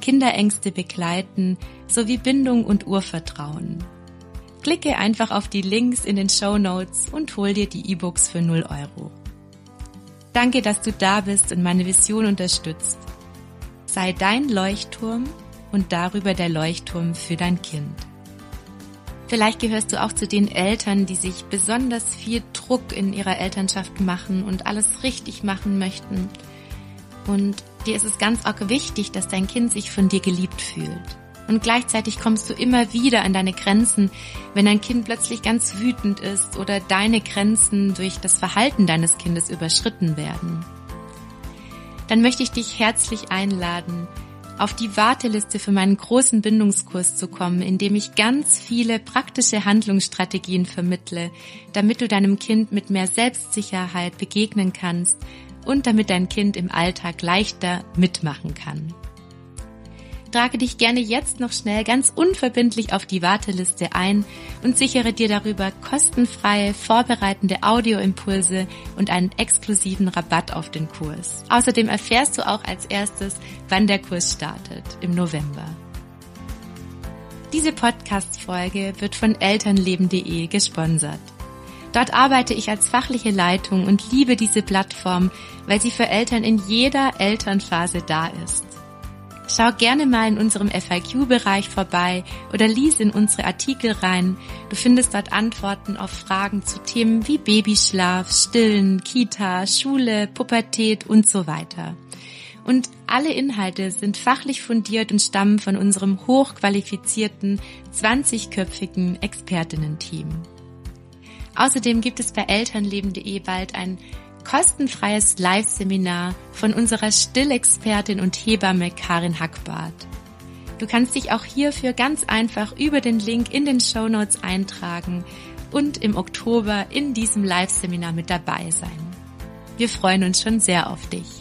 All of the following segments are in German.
Kinderängste begleiten sowie Bindung und Urvertrauen. Klicke einfach auf die Links in den Show Notes und hol dir die E-Books für 0 Euro. Danke, dass du da bist und meine Vision unterstützt. Sei dein Leuchtturm und darüber der Leuchtturm für dein Kind. Vielleicht gehörst du auch zu den Eltern, die sich besonders viel Druck in ihrer Elternschaft machen und alles richtig machen möchten. Und dir ist es ganz arg wichtig, dass dein Kind sich von dir geliebt fühlt. Und gleichzeitig kommst du immer wieder an deine Grenzen, wenn dein Kind plötzlich ganz wütend ist oder deine Grenzen durch das Verhalten deines Kindes überschritten werden. Dann möchte ich dich herzlich einladen, auf die Warteliste für meinen großen Bindungskurs zu kommen, in dem ich ganz viele praktische Handlungsstrategien vermittle, damit du deinem Kind mit mehr Selbstsicherheit begegnen kannst und damit dein Kind im Alltag leichter mitmachen kann. Trage dich gerne jetzt noch schnell ganz unverbindlich auf die Warteliste ein und sichere dir darüber kostenfreie, vorbereitende Audioimpulse und einen exklusiven Rabatt auf den Kurs. Außerdem erfährst du auch als erstes, wann der Kurs startet, im November. Diese Podcast-Folge wird von elternleben.de gesponsert. Dort arbeite ich als fachliche Leitung und liebe diese Plattform, weil sie für Eltern in jeder Elternphase da ist. Schau gerne mal in unserem FAQ-Bereich vorbei oder lies in unsere Artikel rein. Du findest dort Antworten auf Fragen zu Themen wie Babyschlaf, Stillen, Kita, Schule, Pubertät und so weiter. Und alle Inhalte sind fachlich fundiert und stammen von unserem hochqualifizierten 20-köpfigen Expertinnen-Team. Außerdem gibt es bei elternleben.de bald ein kostenfreies Live-Seminar von unserer Stillexpertin und Hebamme Karin Hackbart. Du kannst dich auch hierfür ganz einfach über den Link in den Show Notes eintragen und im Oktober in diesem Live-Seminar mit dabei sein. Wir freuen uns schon sehr auf dich.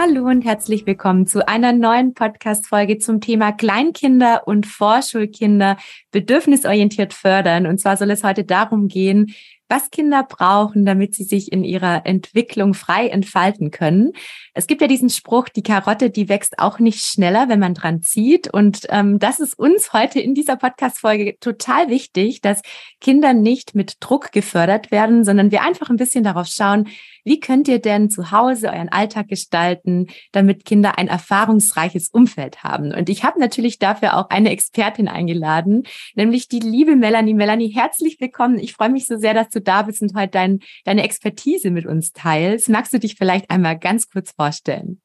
Hallo und herzlich willkommen zu einer neuen Podcast-Folge zum Thema Kleinkinder und Vorschulkinder bedürfnisorientiert fördern. Und zwar soll es heute darum gehen, was Kinder brauchen, damit sie sich in ihrer Entwicklung frei entfalten können. Es gibt ja diesen Spruch, die Karotte, die wächst auch nicht schneller, wenn man dran zieht. Und ähm, das ist uns heute in dieser Podcast-Folge total wichtig, dass Kinder nicht mit Druck gefördert werden, sondern wir einfach ein bisschen darauf schauen, wie könnt ihr denn zu Hause euren Alltag gestalten, damit Kinder ein erfahrungsreiches Umfeld haben? Und ich habe natürlich dafür auch eine Expertin eingeladen, nämlich die liebe Melanie. Melanie, herzlich willkommen. Ich freue mich so sehr, dass du da bist und heute dein, deine Expertise mit uns teilst. Magst du dich vielleicht einmal ganz kurz vorstellen?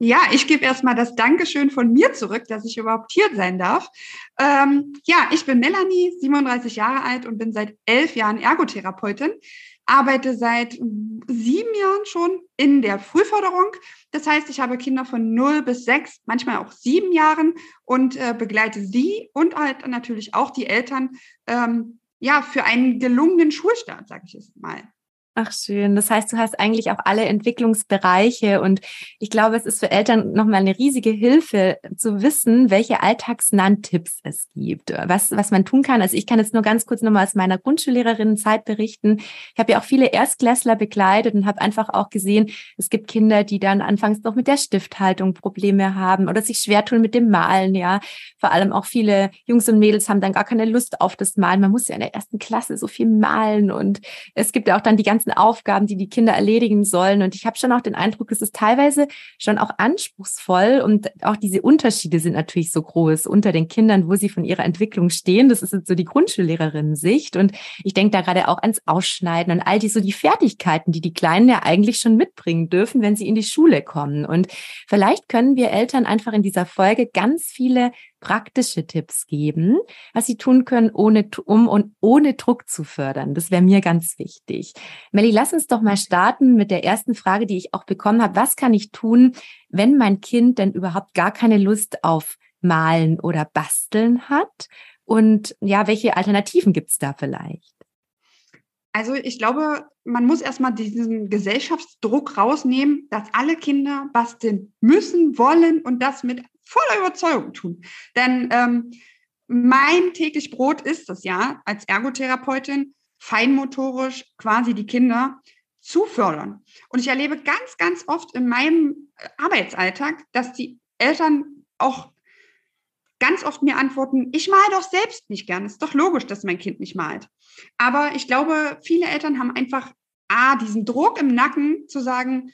Ja, ich gebe erstmal das Dankeschön von mir zurück, dass ich überhaupt hier sein darf. Ähm, ja, ich bin Melanie, 37 Jahre alt und bin seit elf Jahren Ergotherapeutin arbeite seit sieben Jahren schon in der Frühförderung. Das heißt, ich habe Kinder von 0 bis 6, manchmal auch sieben Jahren und äh, begleite sie und halt natürlich auch die Eltern ähm, ja, für einen gelungenen Schulstart, sage ich es mal. Ach schön. Das heißt, du hast eigentlich auch alle Entwicklungsbereiche und ich glaube, es ist für Eltern nochmal eine riesige Hilfe zu wissen, welche alltagsnahen Tipps es gibt, was, was man tun kann. Also ich kann jetzt nur ganz kurz nochmal aus meiner Grundschullehrerin-Zeit berichten. Ich habe ja auch viele Erstklässler begleitet und habe einfach auch gesehen, es gibt Kinder, die dann anfangs noch mit der Stifthaltung Probleme haben oder sich schwer tun mit dem Malen, ja. Vor allem auch viele Jungs und Mädels haben dann gar keine Lust auf das Malen. Man muss ja in der ersten Klasse so viel malen und es gibt ja auch dann die ganzen ganzen Aufgaben, die die Kinder erledigen sollen. Und ich habe schon auch den Eindruck, es ist teilweise schon auch anspruchsvoll und auch diese Unterschiede sind natürlich so groß unter den Kindern, wo sie von ihrer Entwicklung stehen. Das ist jetzt so die Grundschullehrerinnen-Sicht. Und ich denke da gerade auch ans Ausschneiden und all die so die Fertigkeiten, die die Kleinen ja eigentlich schon mitbringen dürfen, wenn sie in die Schule kommen. Und vielleicht können wir Eltern einfach in dieser Folge ganz viele praktische Tipps geben, was sie tun können, ohne, um und ohne Druck zu fördern. Das wäre mir ganz wichtig. Melli, lass uns doch mal starten mit der ersten Frage, die ich auch bekommen habe. Was kann ich tun, wenn mein Kind denn überhaupt gar keine Lust auf Malen oder Basteln hat? Und ja, welche Alternativen gibt es da vielleicht? Also ich glaube, man muss erstmal diesen Gesellschaftsdruck rausnehmen, dass alle Kinder basteln müssen, wollen und das mit voller Überzeugung tun. Denn ähm, mein täglich Brot ist es ja, als Ergotherapeutin feinmotorisch quasi die Kinder zu fördern. Und ich erlebe ganz, ganz oft in meinem Arbeitsalltag, dass die Eltern auch ganz oft mir antworten, ich male doch selbst nicht gern. Ist doch logisch, dass mein Kind nicht malt. Aber ich glaube, viele Eltern haben einfach A, diesen Druck im Nacken zu sagen,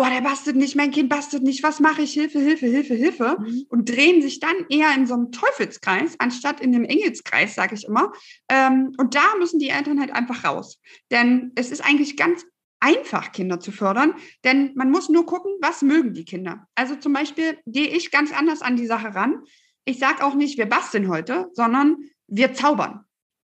oh, der bastelt nicht, mein Kind bastelt nicht, was mache ich? Hilfe, Hilfe, Hilfe, Hilfe. Mhm. Und drehen sich dann eher in so einem Teufelskreis, anstatt in einem Engelskreis, sage ich immer. Ähm, und da müssen die Eltern halt einfach raus. Denn es ist eigentlich ganz einfach, Kinder zu fördern, denn man muss nur gucken, was mögen die Kinder. Also zum Beispiel gehe ich ganz anders an die Sache ran. Ich sage auch nicht, wir basteln heute, sondern wir zaubern.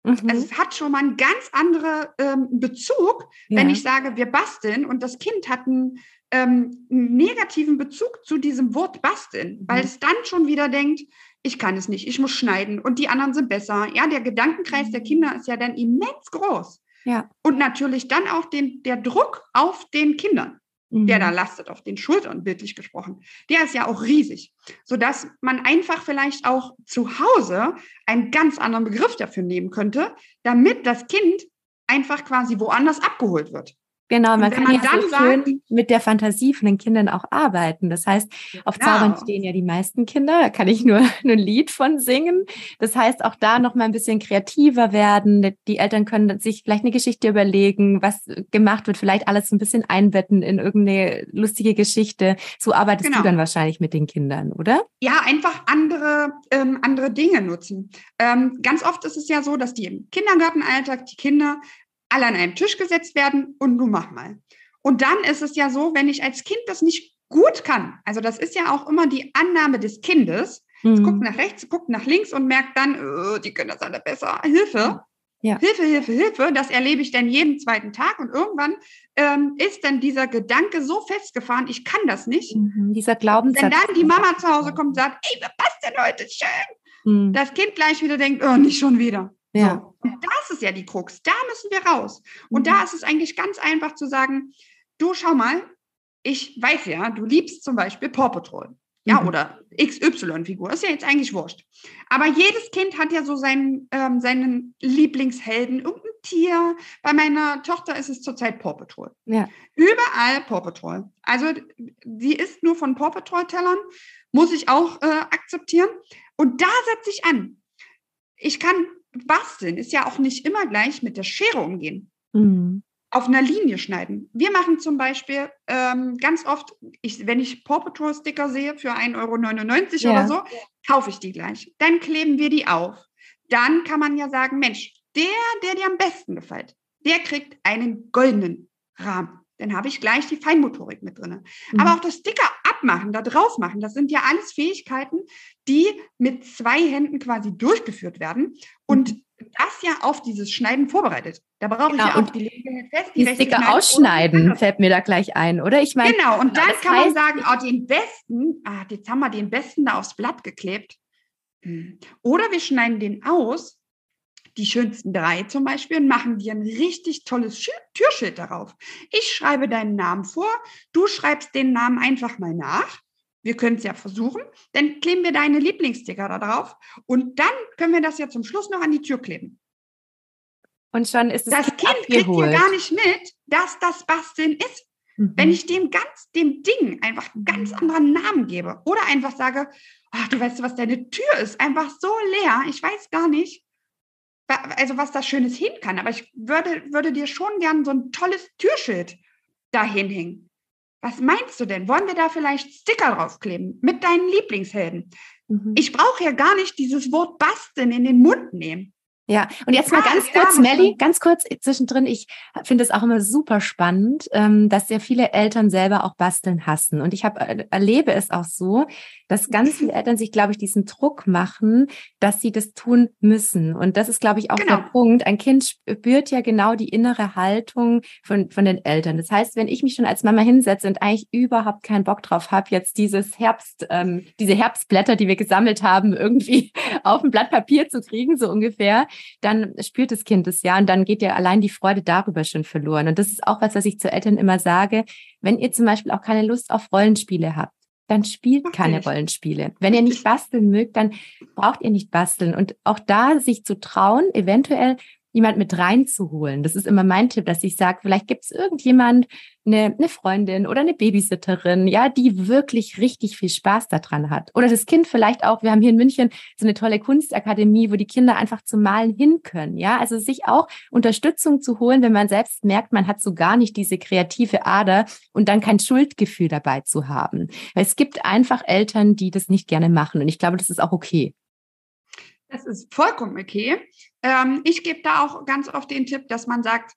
Mhm. Also es hat schon mal einen ganz anderen ähm, Bezug, ja. wenn ich sage, wir basteln und das Kind hat einen, ähm, einen negativen Bezug zu diesem Wort basteln, mhm. weil es dann schon wieder denkt, ich kann es nicht, ich muss schneiden und die anderen sind besser. Ja, der Gedankenkreis mhm. der Kinder ist ja dann immens groß. Ja. Und natürlich dann auch den, der Druck auf den Kindern der da mhm. lastet auf den Schultern, bildlich gesprochen, der ist ja auch riesig, sodass man einfach vielleicht auch zu Hause einen ganz anderen Begriff dafür nehmen könnte, damit das Kind einfach quasi woanders abgeholt wird. Genau, man kann ja so schön sagt, mit der Fantasie von den Kindern auch arbeiten. Das heißt, auf ja. Zaubern stehen ja die meisten Kinder, da kann ich nur ein Lied von singen. Das heißt, auch da noch mal ein bisschen kreativer werden. Die Eltern können sich vielleicht eine Geschichte überlegen, was gemacht wird, vielleicht alles ein bisschen einbetten in irgendeine lustige Geschichte. So arbeitest genau. du dann wahrscheinlich mit den Kindern, oder? Ja, einfach andere, ähm, andere Dinge nutzen. Ähm, ganz oft ist es ja so, dass die im Kindergartenalltag die Kinder alle an einen Tisch gesetzt werden und du mach mal. Und dann ist es ja so, wenn ich als Kind das nicht gut kann, also das ist ja auch immer die Annahme des Kindes, mhm. es guckt nach rechts, guckt nach links und merkt dann, oh, die können das alle besser, Hilfe. Ja. Hilfe, Hilfe, Hilfe, das erlebe ich dann jeden zweiten Tag und irgendwann ähm, ist dann dieser Gedanke so festgefahren, ich kann das nicht. Mhm, dieser Glaubenssatz. Wenn dann die Mama zu Hause kommt und sagt, ey, was passt denn heute schön? Mhm. Das Kind gleich wieder denkt, oh, nicht schon wieder. Ja. Und das ist ja die Krux. Da müssen wir raus. Und mhm. da ist es eigentlich ganz einfach zu sagen, du schau mal, ich weiß ja, du liebst zum Beispiel Paw Patrol. Ja, mhm. oder XY-Figur, ist ja jetzt eigentlich wurscht. Aber jedes Kind hat ja so seinen, ähm, seinen Lieblingshelden, irgendein Tier. Bei meiner Tochter ist es zurzeit Paw Patrol. Ja. Überall Paw Patrol. Also sie ist nur von Paw Patrol-Tellern, muss ich auch äh, akzeptieren. Und da setze ich an. Ich kann basteln ist ja auch nicht immer gleich mit der Schere umgehen. Mhm. Auf einer Linie schneiden. Wir machen zum Beispiel ähm, ganz oft, ich, wenn ich Paw Patrol Sticker sehe für 1,99 Euro ja. oder so, kaufe ich die gleich. Dann kleben wir die auf. Dann kann man ja sagen, Mensch, der, der dir am besten gefällt, der kriegt einen goldenen Rahmen dann habe ich gleich die Feinmotorik mit drin. Mhm. Aber auch das Sticker abmachen, da drauf machen, das sind ja alles Fähigkeiten, die mit zwei Händen quasi durchgeführt werden und mhm. das ja auf dieses Schneiden vorbereitet. Da brauche genau. ich ja auch die linke fest, die, die Sticker ausschneiden, fällt mir da gleich ein, oder? Ich meine, genau, und dann kann man sagen, oh, den besten, ah, jetzt haben wir den besten da aufs Blatt geklebt. Hm. Oder wir schneiden den aus die schönsten drei zum Beispiel und machen dir ein richtig tolles Türschild darauf. Ich schreibe deinen Namen vor, du schreibst den Namen einfach mal nach. Wir können es ja versuchen. Dann kleben wir deine Lieblingssticker da drauf und dann können wir das ja zum Schluss noch an die Tür kleben. Und schon ist es das Kind kriegt ja gar nicht mit, dass das Basteln ist. Mhm. Wenn ich dem ganz dem Ding einfach einen ganz anderen Namen gebe oder einfach sage, ach, du weißt, was deine Tür ist, einfach so leer, ich weiß gar nicht, also was da Schönes hin kann. Aber ich würde, würde dir schon gern so ein tolles Türschild dahin hängen. Was meinst du denn? Wollen wir da vielleicht Sticker draufkleben mit deinen Lieblingshelden? Mhm. Ich brauche ja gar nicht dieses Wort basteln in den Mund nehmen. Ja, und jetzt mal ganz kurz, Melli, ganz kurz zwischendrin. Ich finde es auch immer super spannend, ähm, dass sehr viele Eltern selber auch basteln hassen. Und ich habe äh, erlebe es auch so, dass ganz viele Eltern sich, glaube ich, diesen Druck machen, dass sie das tun müssen. Und das ist, glaube ich, auch genau. der Punkt. Ein Kind spürt ja genau die innere Haltung von, von den Eltern. Das heißt, wenn ich mich schon als Mama hinsetze und eigentlich überhaupt keinen Bock drauf habe, jetzt dieses Herbst, ähm, diese Herbstblätter, die wir gesammelt haben, irgendwie auf ein Blatt Papier zu kriegen, so ungefähr, dann spürt das Kind es ja und dann geht ja allein die Freude darüber schon verloren. Und das ist auch was, was ich zu Eltern immer sage. Wenn ihr zum Beispiel auch keine Lust auf Rollenspiele habt, dann spielt keine Rollenspiele. Wenn ihr nicht basteln mögt, dann braucht ihr nicht basteln. Und auch da sich zu trauen, eventuell jemand mit reinzuholen. Das ist immer mein Tipp, dass ich sage, vielleicht gibt es irgendjemand, eine, eine Freundin oder eine Babysitterin, ja, die wirklich richtig viel Spaß daran hat. Oder das Kind vielleicht auch, wir haben hier in München so eine tolle Kunstakademie, wo die Kinder einfach zum Malen hin können, ja. Also sich auch Unterstützung zu holen, wenn man selbst merkt, man hat so gar nicht diese kreative Ader und dann kein Schuldgefühl dabei zu haben. Es gibt einfach Eltern, die das nicht gerne machen und ich glaube, das ist auch okay. Das ist vollkommen okay. Ähm, ich gebe da auch ganz oft den Tipp, dass man sagt,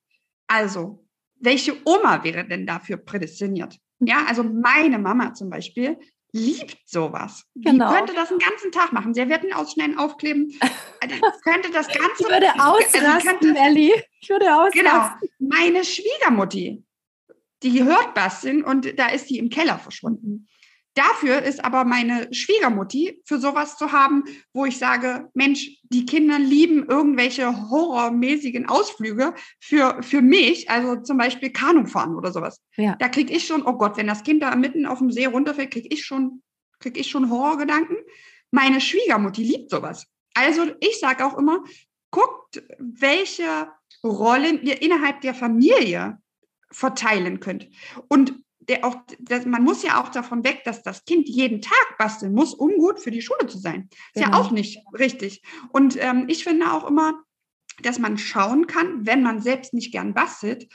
also, welche Oma wäre denn dafür prädestiniert? Ja, also meine Mama zum Beispiel liebt sowas. Genau. Die könnte das den ganzen Tag machen. Servietten ausschneiden, aufkleben. Also, könnte das Ganze. Ich würde ausrasten, also könnte, Ellie. Ich würde ausrasten. Genau. Meine Schwiegermutti, die hört basteln und da ist die im Keller verschwunden. Dafür ist aber meine Schwiegermutti für sowas zu haben, wo ich sage, Mensch, die Kinder lieben irgendwelche horrormäßigen Ausflüge für, für mich, also zum Beispiel Kanufahren oder sowas. Ja. Da kriege ich schon, oh Gott, wenn das Kind da mitten auf dem See runterfällt, kriege ich schon, krieg ich schon Horrorgedanken. Meine Schwiegermutti liebt sowas. Also ich sage auch immer, guckt, welche Rollen ihr innerhalb der Familie verteilen könnt. Und der auch, das, man muss ja auch davon weg, dass das Kind jeden Tag basteln muss, um gut für die Schule zu sein. Ist genau. ja auch nicht richtig. Und ähm, ich finde auch immer, dass man schauen kann, wenn man selbst nicht gern bastelt,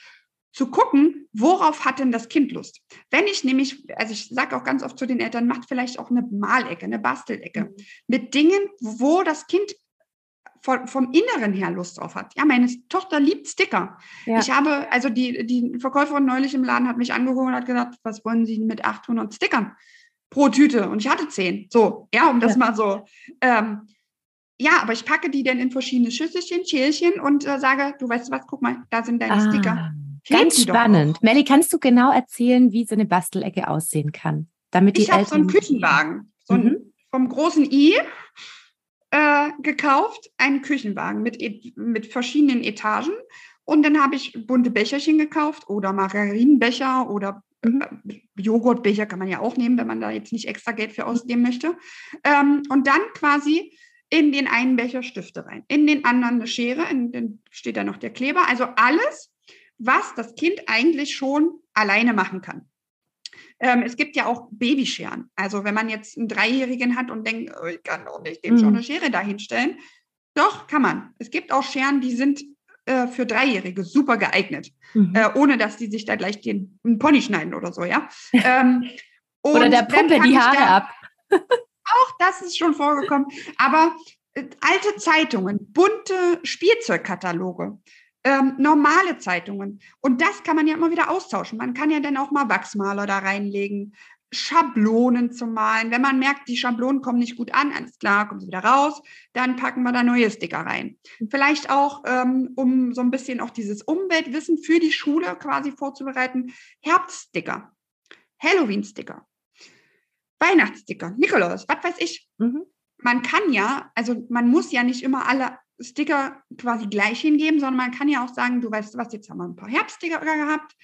zu gucken, worauf hat denn das Kind Lust? Wenn ich nämlich, also ich sage auch ganz oft zu den Eltern, macht vielleicht auch eine Malecke, eine Bastelecke mhm. mit Dingen, wo das Kind vom, vom Inneren her Lust drauf hat. Ja, meine Tochter liebt Sticker. Ja. Ich habe, also die, die Verkäuferin neulich im Laden hat mich angeguckt und hat gesagt, was wollen Sie mit 800 Stickern pro Tüte? Und ich hatte zehn. So, ja, um das ja. mal so. Ähm, ja, aber ich packe die dann in verschiedene Schüsselchen, Schälchen und äh, sage, du weißt was, guck mal, da sind deine ah, Sticker. ganz spannend. Melli, kannst du genau erzählen, wie so eine Bastelecke aussehen kann? Damit die ich habe so einen Küchenwagen, so mhm. ein, vom großen I äh, gekauft, einen Küchenwagen mit, mit verschiedenen Etagen. Und dann habe ich bunte Becherchen gekauft oder Margarinenbecher oder mhm. äh, Joghurtbecher kann man ja auch nehmen, wenn man da jetzt nicht extra Geld für ausgeben möchte. Ähm, und dann quasi in den einen Becher Stifte rein, in den anderen eine Schere, in den steht da noch der Kleber. Also alles, was das Kind eigentlich schon alleine machen kann. Ähm, es gibt ja auch Babyscheren. Also wenn man jetzt einen Dreijährigen hat und denkt, oh, ich kann doch nicht dem mhm. schon eine Schere dahinstellen. Doch, kann man. Es gibt auch Scheren, die sind äh, für Dreijährige super geeignet, mhm. äh, ohne dass die sich da gleich den Pony schneiden oder so, ja. Ähm, oder der Puppe die Haare ab. auch das ist schon vorgekommen. Aber äh, alte Zeitungen, bunte Spielzeugkataloge, ähm, normale Zeitungen. Und das kann man ja immer wieder austauschen. Man kann ja dann auch mal Wachsmaler da reinlegen, Schablonen zu malen. Wenn man merkt, die Schablonen kommen nicht gut an, alles klar, kommen sie wieder raus, dann packen wir da neue Sticker rein. Vielleicht auch, ähm, um so ein bisschen auch dieses Umweltwissen für die Schule quasi vorzubereiten, Herbststicker, Halloween-Sticker, Weihnachtssticker, Nikolaus, was weiß ich. Mhm. Man kann ja, also man muss ja nicht immer alle Sticker quasi gleich hingeben, sondern man kann ja auch sagen, du weißt was, jetzt haben wir ein paar Herbststicker gehabt.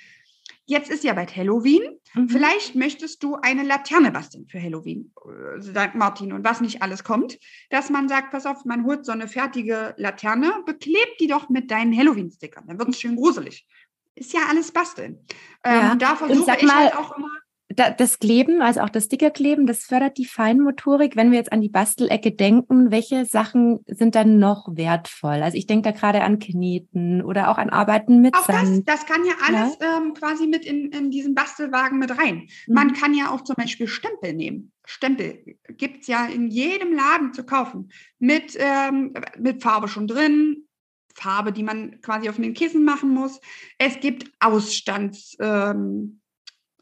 Jetzt ist ja bald Halloween. Mhm. Vielleicht möchtest du eine Laterne basteln für Halloween, äh, sagt Martin, und was nicht alles kommt. Dass man sagt, pass auf, man holt so eine fertige Laterne, beklebt die doch mit deinen Halloween-Stickern. Dann wird es schön gruselig. Ist ja alles basteln. Ja. Ähm, da versuche ich mal, halt auch immer das Kleben, also auch das Stickerkleben, das fördert die Feinmotorik. Wenn wir jetzt an die Bastelecke denken, welche Sachen sind dann noch wertvoll? Also ich denke da gerade an Kneten oder auch an Arbeiten mit auch Sand. Das, das kann ja alles ja? Ähm, quasi mit in, in diesen Bastelwagen mit rein. Mhm. Man kann ja auch zum Beispiel Stempel nehmen. Stempel gibt es ja in jedem Laden zu kaufen. Mit, ähm, mit Farbe schon drin, Farbe, die man quasi auf den Kissen machen muss. Es gibt Ausstands... Ähm,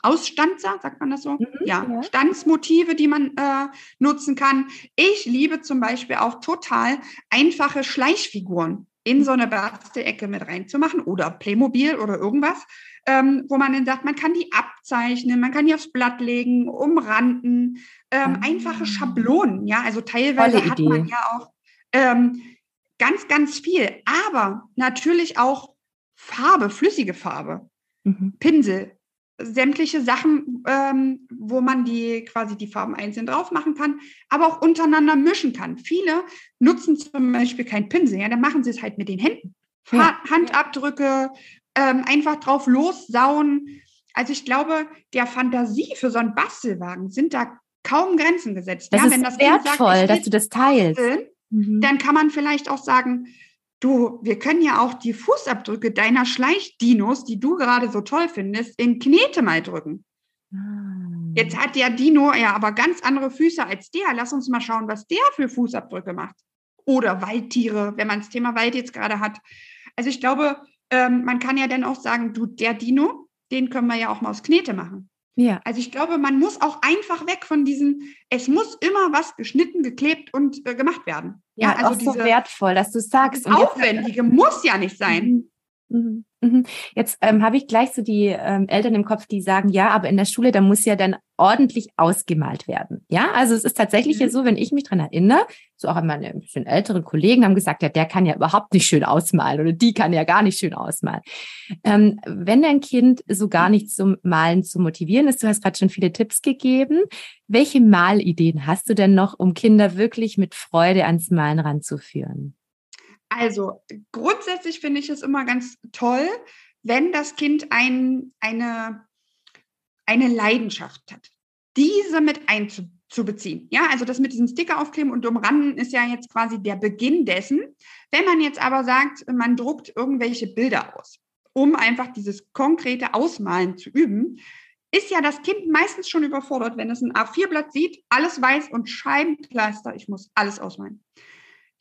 Ausstanzer, sagt man das so? Mhm, ja, ja, Standsmotive, die man äh, nutzen kann. Ich liebe zum Beispiel auch total einfache Schleichfiguren in so eine Bastelecke mit reinzumachen oder Playmobil oder irgendwas, ähm, wo man dann sagt, man kann die abzeichnen, man kann die aufs Blatt legen, umranden, ähm, ah. einfache Schablonen, ja, also teilweise hat man ja auch ähm, ganz, ganz viel, aber natürlich auch Farbe, flüssige Farbe, mhm. Pinsel, sämtliche Sachen, ähm, wo man die quasi die Farben einzeln drauf machen kann, aber auch untereinander mischen kann. Viele nutzen zum Beispiel kein Pinsel, ja, dann machen sie es halt mit den Händen. Ja. Handabdrücke, ähm, einfach drauf lossauen. Also ich glaube, der Fantasie für so einen Bastelwagen sind da kaum Grenzen gesetzt. Das ja, ist wenn das wertvoll, sagt, dass du das teilst. Basteln, mhm. Dann kann man vielleicht auch sagen, Du, wir können ja auch die Fußabdrücke deiner Schleichdinos, die du gerade so toll findest, in Knete mal drücken. Ah. Jetzt hat der Dino ja aber ganz andere Füße als der. Lass uns mal schauen, was der für Fußabdrücke macht. Oder Waldtiere, wenn man das Thema Wald jetzt gerade hat. Also ich glaube, ähm, man kann ja dann auch sagen, du, der Dino, den können wir ja auch mal aus Knete machen. Ja. Also ich glaube, man muss auch einfach weg von diesen, es muss immer was geschnitten, geklebt und äh, gemacht werden. Ja, ja also auch so wertvoll, dass du sagst. Das Aufwendige muss ja nicht sein. Mhm. Mhm. Mhm. Jetzt ähm, habe ich gleich so die ähm, Eltern im Kopf, die sagen, ja, aber in der Schule, da muss ja dann ordentlich ausgemalt werden. Ja, also es ist tatsächlich mhm. ja so, wenn ich mich dran erinnere, so auch meine ein bisschen älteren Kollegen haben gesagt, ja, der kann ja überhaupt nicht schön ausmalen oder die kann ja gar nicht schön ausmalen. Ähm, wenn dein Kind so gar nicht zum Malen zu motivieren ist, du hast gerade schon viele Tipps gegeben, welche Malideen hast du denn noch, um Kinder wirklich mit Freude ans Malen ranzuführen? Also grundsätzlich finde ich es immer ganz toll, wenn das Kind ein, eine, eine Leidenschaft hat, diese mit einzubeziehen. Ja, also das mit diesem Sticker aufkleben und umranden ist ja jetzt quasi der Beginn dessen. Wenn man jetzt aber sagt, man druckt irgendwelche Bilder aus, um einfach dieses konkrete Ausmalen zu üben, ist ja das Kind meistens schon überfordert, wenn es ein A4-Blatt sieht, alles weiß und Scheibenkleister, ich muss alles ausmalen.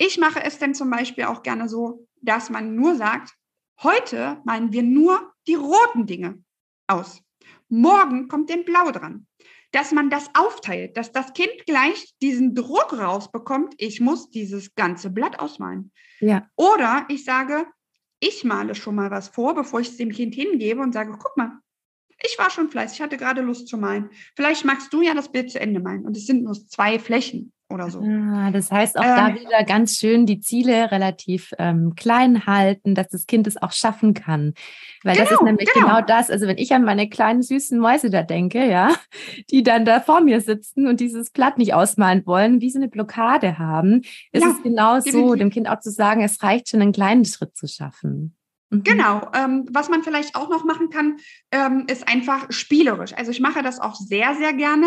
Ich mache es denn zum Beispiel auch gerne so, dass man nur sagt, heute meinen wir nur die roten Dinge aus. Morgen kommt den Blau dran. Dass man das aufteilt, dass das Kind gleich diesen Druck rausbekommt, ich muss dieses ganze Blatt ausmalen. Ja. Oder ich sage, ich male schon mal was vor, bevor ich es dem Kind hingebe und sage, guck mal, ich war schon fleißig, ich hatte gerade Lust zu malen. Vielleicht magst du ja das Bild zu Ende malen. Und es sind nur zwei Flächen oder so. Ah, das heißt auch ähm, da wieder ganz schön die Ziele relativ ähm, klein halten, dass das Kind es auch schaffen kann. Weil genau, das ist genau, nämlich genau. genau. das, also wenn ich an meine kleinen süßen Mäuse da denke, ja, die dann da vor mir sitzen und dieses Blatt nicht ausmalen wollen, wie so eine Blockade haben, ist ja, es genau so, dem Kind auch zu sagen, es reicht schon einen kleinen Schritt zu schaffen. Mhm. Genau. Ähm, was man vielleicht auch noch machen kann, ähm, ist einfach spielerisch. Also ich mache das auch sehr, sehr gerne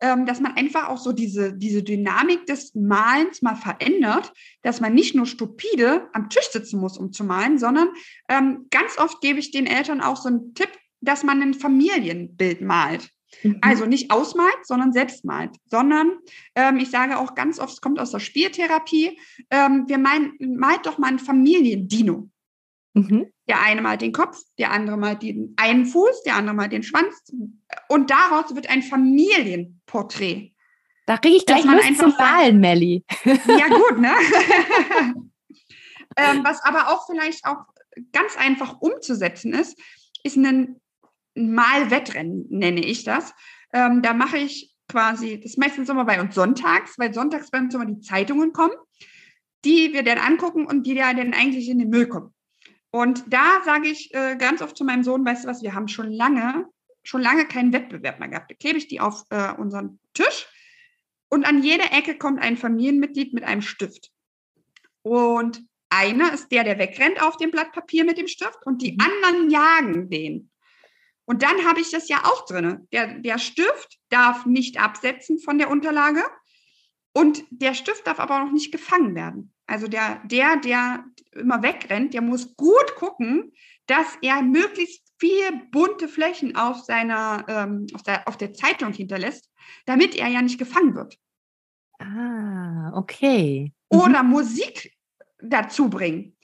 dass man einfach auch so diese, diese Dynamik des Malens mal verändert, dass man nicht nur stupide am Tisch sitzen muss, um zu malen, sondern ähm, ganz oft gebe ich den Eltern auch so einen Tipp, dass man ein Familienbild malt. Mhm. Also nicht ausmalt, sondern selbst malt, sondern ähm, ich sage auch ganz oft, es kommt aus der Spieltherapie, ähm, wir meinen, malt doch mal ein Familiendino. Mhm. Der eine malt den Kopf, der andere malt den einen Fuß, der andere malt den Schwanz. Und daraus wird ein Familienporträt. Da kriege ich gleich Lust zum Malen, Melli. Ja, gut, ne? ähm, was aber auch vielleicht auch ganz einfach umzusetzen ist, ist ein Malwettrennen, nenne ich das. Ähm, da mache ich quasi, das ist meistens immer bei uns sonntags, weil sonntags bei uns immer die Zeitungen kommen, die wir dann angucken und die ja dann eigentlich in den Müll kommen. Und da sage ich äh, ganz oft zu meinem Sohn, weißt du was, wir haben schon lange, schon lange keinen Wettbewerb mehr gehabt. Da klebe ich die auf äh, unseren Tisch und an jeder Ecke kommt ein Familienmitglied mit einem Stift. Und einer ist der, der wegrennt auf dem Blatt Papier mit dem Stift und die mhm. anderen jagen den. Und dann habe ich das ja auch drin. Der, der Stift darf nicht absetzen von der Unterlage und der Stift darf aber auch nicht gefangen werden. Also der, der, der immer wegrennt, der muss gut gucken, dass er möglichst viele bunte Flächen auf seiner, ähm, auf, der, auf der Zeitung hinterlässt, damit er ja nicht gefangen wird. Ah, okay. Mhm. Oder Musik dazu bringen.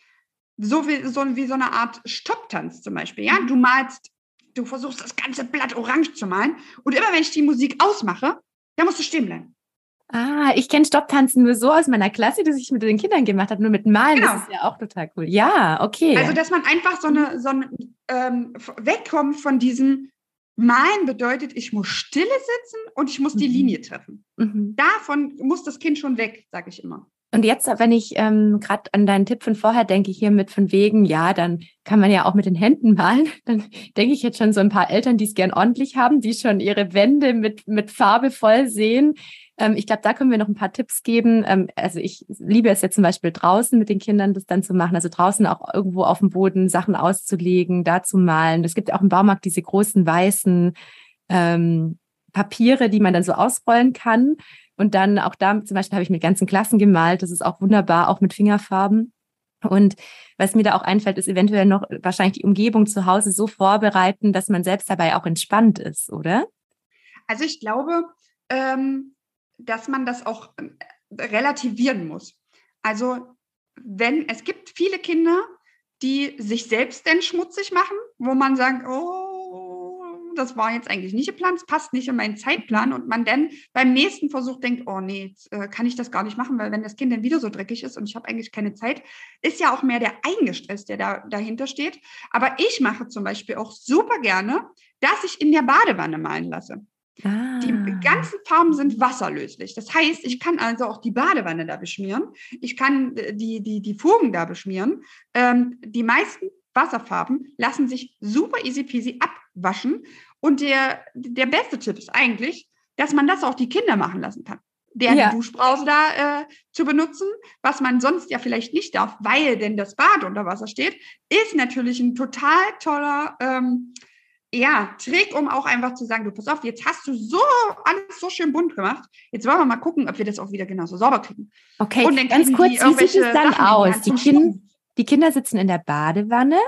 So wie, so wie so eine Art Stopptanz zum Beispiel. Ja, mhm. du malst, du versuchst das ganze Blatt orange zu malen und immer wenn ich die Musik ausmache, dann musst du stehen bleiben. Ah, ich kenne Stopptanzen nur so aus meiner Klasse, dass ich mit den Kindern gemacht habe, nur mit Malen. Genau. Das ist ja auch total cool. Ja, okay. Also, dass man einfach so eine, so eine ähm, wegkommt von diesem Malen bedeutet, ich muss stille sitzen und ich muss die mhm. Linie treffen. Mhm. Davon muss das Kind schon weg, sage ich immer. Und jetzt, wenn ich ähm, gerade an deinen Tipp von vorher denke, hier mit von wegen, ja, dann kann man ja auch mit den Händen malen, dann denke ich jetzt schon so ein paar Eltern, die es gern ordentlich haben, die schon ihre Wände mit, mit Farbe voll sehen. Ähm, ich glaube, da können wir noch ein paar Tipps geben. Ähm, also ich liebe es jetzt zum Beispiel draußen mit den Kindern das dann zu machen, also draußen auch irgendwo auf dem Boden Sachen auszulegen, da zu malen. Es gibt auch im Baumarkt diese großen weißen ähm, Papiere, die man dann so ausrollen kann. Und dann auch da zum Beispiel habe ich mit ganzen Klassen gemalt. Das ist auch wunderbar, auch mit Fingerfarben. Und was mir da auch einfällt, ist eventuell noch wahrscheinlich die Umgebung zu Hause so vorbereiten, dass man selbst dabei auch entspannt ist, oder? Also ich glaube, ähm, dass man das auch ähm, relativieren muss. Also wenn es gibt viele Kinder, die sich selbst denn schmutzig machen, wo man sagt, oh, das war jetzt eigentlich nicht geplant, es passt nicht in meinen Zeitplan und man dann beim nächsten Versuch denkt, oh nee, jetzt, äh, kann ich das gar nicht machen, weil wenn das Kind dann wieder so dreckig ist und ich habe eigentlich keine Zeit, ist ja auch mehr der eigene Stress, der da dahinter steht. Aber ich mache zum Beispiel auch super gerne, dass ich in der Badewanne malen lasse. Ah. Die ganzen Farben sind wasserlöslich. Das heißt, ich kann also auch die Badewanne da beschmieren. Ich kann äh, die, die, die Fugen da beschmieren. Ähm, die meisten Wasserfarben lassen sich super easy peasy abwaschen. Und der, der beste Tipp ist eigentlich, dass man das auch die Kinder machen lassen kann. Der ja. Duschbrause da äh, zu benutzen, was man sonst ja vielleicht nicht darf, weil denn das Bad unter Wasser steht, ist natürlich ein total toller ähm, ja, Trick, um auch einfach zu sagen, du pass auf, jetzt hast du so alles so schön bunt gemacht. Jetzt wollen wir mal gucken, ob wir das auch wieder genauso sauber kriegen. Okay, und dann ganz kurz, wie sieht es dann Sachen aus? Die, kind, die, Kinder sitzen in der Badewanne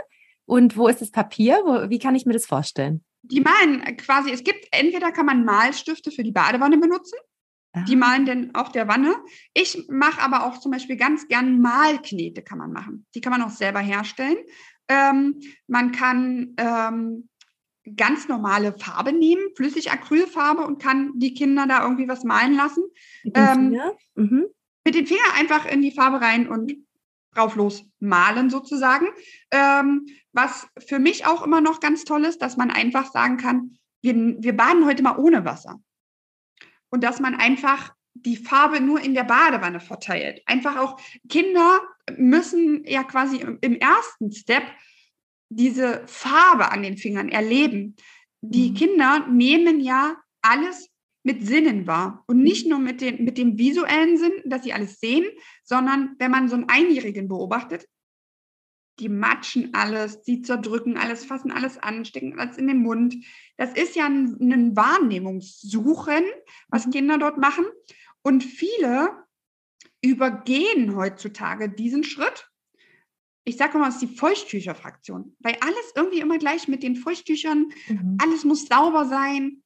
und wo ist das Papier? Wo, wie kann ich mir das vorstellen? Die malen quasi, es gibt, entweder kann man Malstifte für die Badewanne benutzen. Die ah. malen dann auf der Wanne. Ich mache aber auch zum Beispiel ganz gern Malknete kann man machen. Die kann man auch selber herstellen. Ähm, man kann ähm, ganz normale Farbe nehmen, Flüssigacrylfarbe und kann die Kinder da irgendwie was malen lassen. Mit den, ähm, mhm. mit den Fingern einfach in die Farbe rein und drauf los malen sozusagen. Ähm, was für mich auch immer noch ganz toll ist, dass man einfach sagen kann, wir, wir baden heute mal ohne Wasser. Und dass man einfach die Farbe nur in der Badewanne verteilt. Einfach auch Kinder müssen ja quasi im ersten Step diese Farbe an den Fingern erleben. Die mhm. Kinder nehmen ja alles mit Sinnen wahr und nicht nur mit, den, mit dem visuellen Sinn, dass sie alles sehen, sondern wenn man so einen Einjährigen beobachtet, die matschen alles, die zerdrücken alles, fassen alles an, stecken alles in den Mund. Das ist ja ein, ein Wahrnehmungssuchen, was mhm. Kinder dort machen. Und viele übergehen heutzutage diesen Schritt ich sage immer, es ist die Feuchttücher-Fraktion, weil alles irgendwie immer gleich mit den Feuchttüchern, mhm. alles muss sauber sein.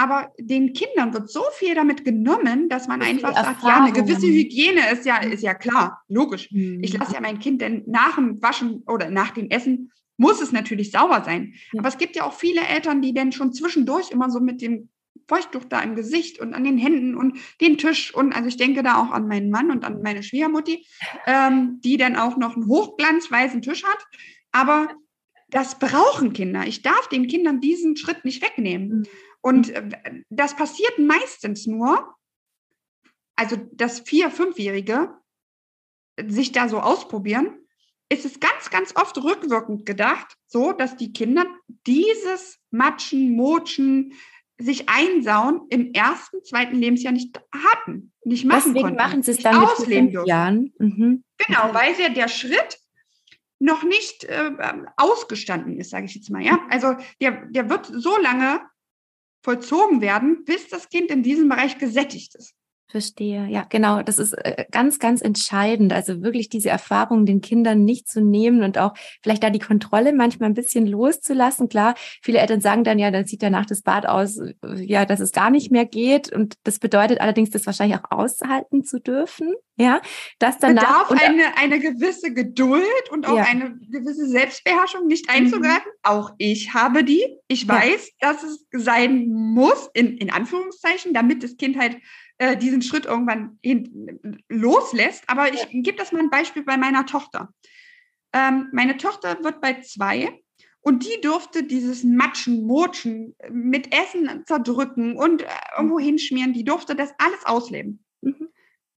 Aber den Kindern wird so viel damit genommen, dass man einfach sagt, ja, eine gewisse Hygiene ist ja, ist ja klar, logisch. Mhm. Ich lasse ja mein Kind denn nach dem Waschen oder nach dem Essen muss es natürlich sauber sein. Ja. Aber es gibt ja auch viele Eltern, die denn schon zwischendurch immer so mit dem Feuchttuch da im Gesicht und an den Händen und den Tisch und also ich denke da auch an meinen Mann und an meine Schwiegermutti, ähm, die dann auch noch einen hochglanzweißen Tisch hat. Aber das brauchen Kinder. Ich darf den Kindern diesen Schritt nicht wegnehmen. Mhm. Und äh, das passiert meistens nur, also dass vier-, fünfjährige sich da so ausprobieren, ist es ganz, ganz oft rückwirkend gedacht, so dass die Kinder dieses Matschen, Motschen, sich einsauen im ersten, zweiten Lebensjahr nicht hatten, nicht machen Deswegen konnten. machen sie es dann mit fünf Jahren. Mhm. Genau, weil der, der Schritt noch nicht äh, ausgestanden ist, sage ich jetzt mal. Ja, also der, der wird so lange vollzogen werden, bis das Kind in diesem Bereich gesättigt ist. Verstehe. Ja, genau. Das ist äh, ganz, ganz entscheidend. Also wirklich diese Erfahrung den Kindern nicht zu nehmen und auch vielleicht da die Kontrolle manchmal ein bisschen loszulassen. Klar, viele Eltern sagen dann ja, dann sieht danach das Bad aus, äh, ja, dass es gar nicht mehr geht. Und das bedeutet allerdings, das wahrscheinlich auch aushalten zu dürfen. Ja, das danach. Bedarf eine, eine gewisse Geduld und auch ja. eine gewisse Selbstbeherrschung, nicht mhm. einzugreifen. Mhm. Auch ich habe die. Ich weiß, ja. dass es sein muss, in, in Anführungszeichen, damit das Kind halt äh, diesen Schritt irgendwann hin, loslässt. Aber ich gebe das mal ein Beispiel bei meiner Tochter. Ähm, meine Tochter wird bei zwei und die durfte dieses Matschen, Motschen mit Essen zerdrücken und äh, irgendwo mhm. hinschmieren, die durfte das alles ausleben. Mhm.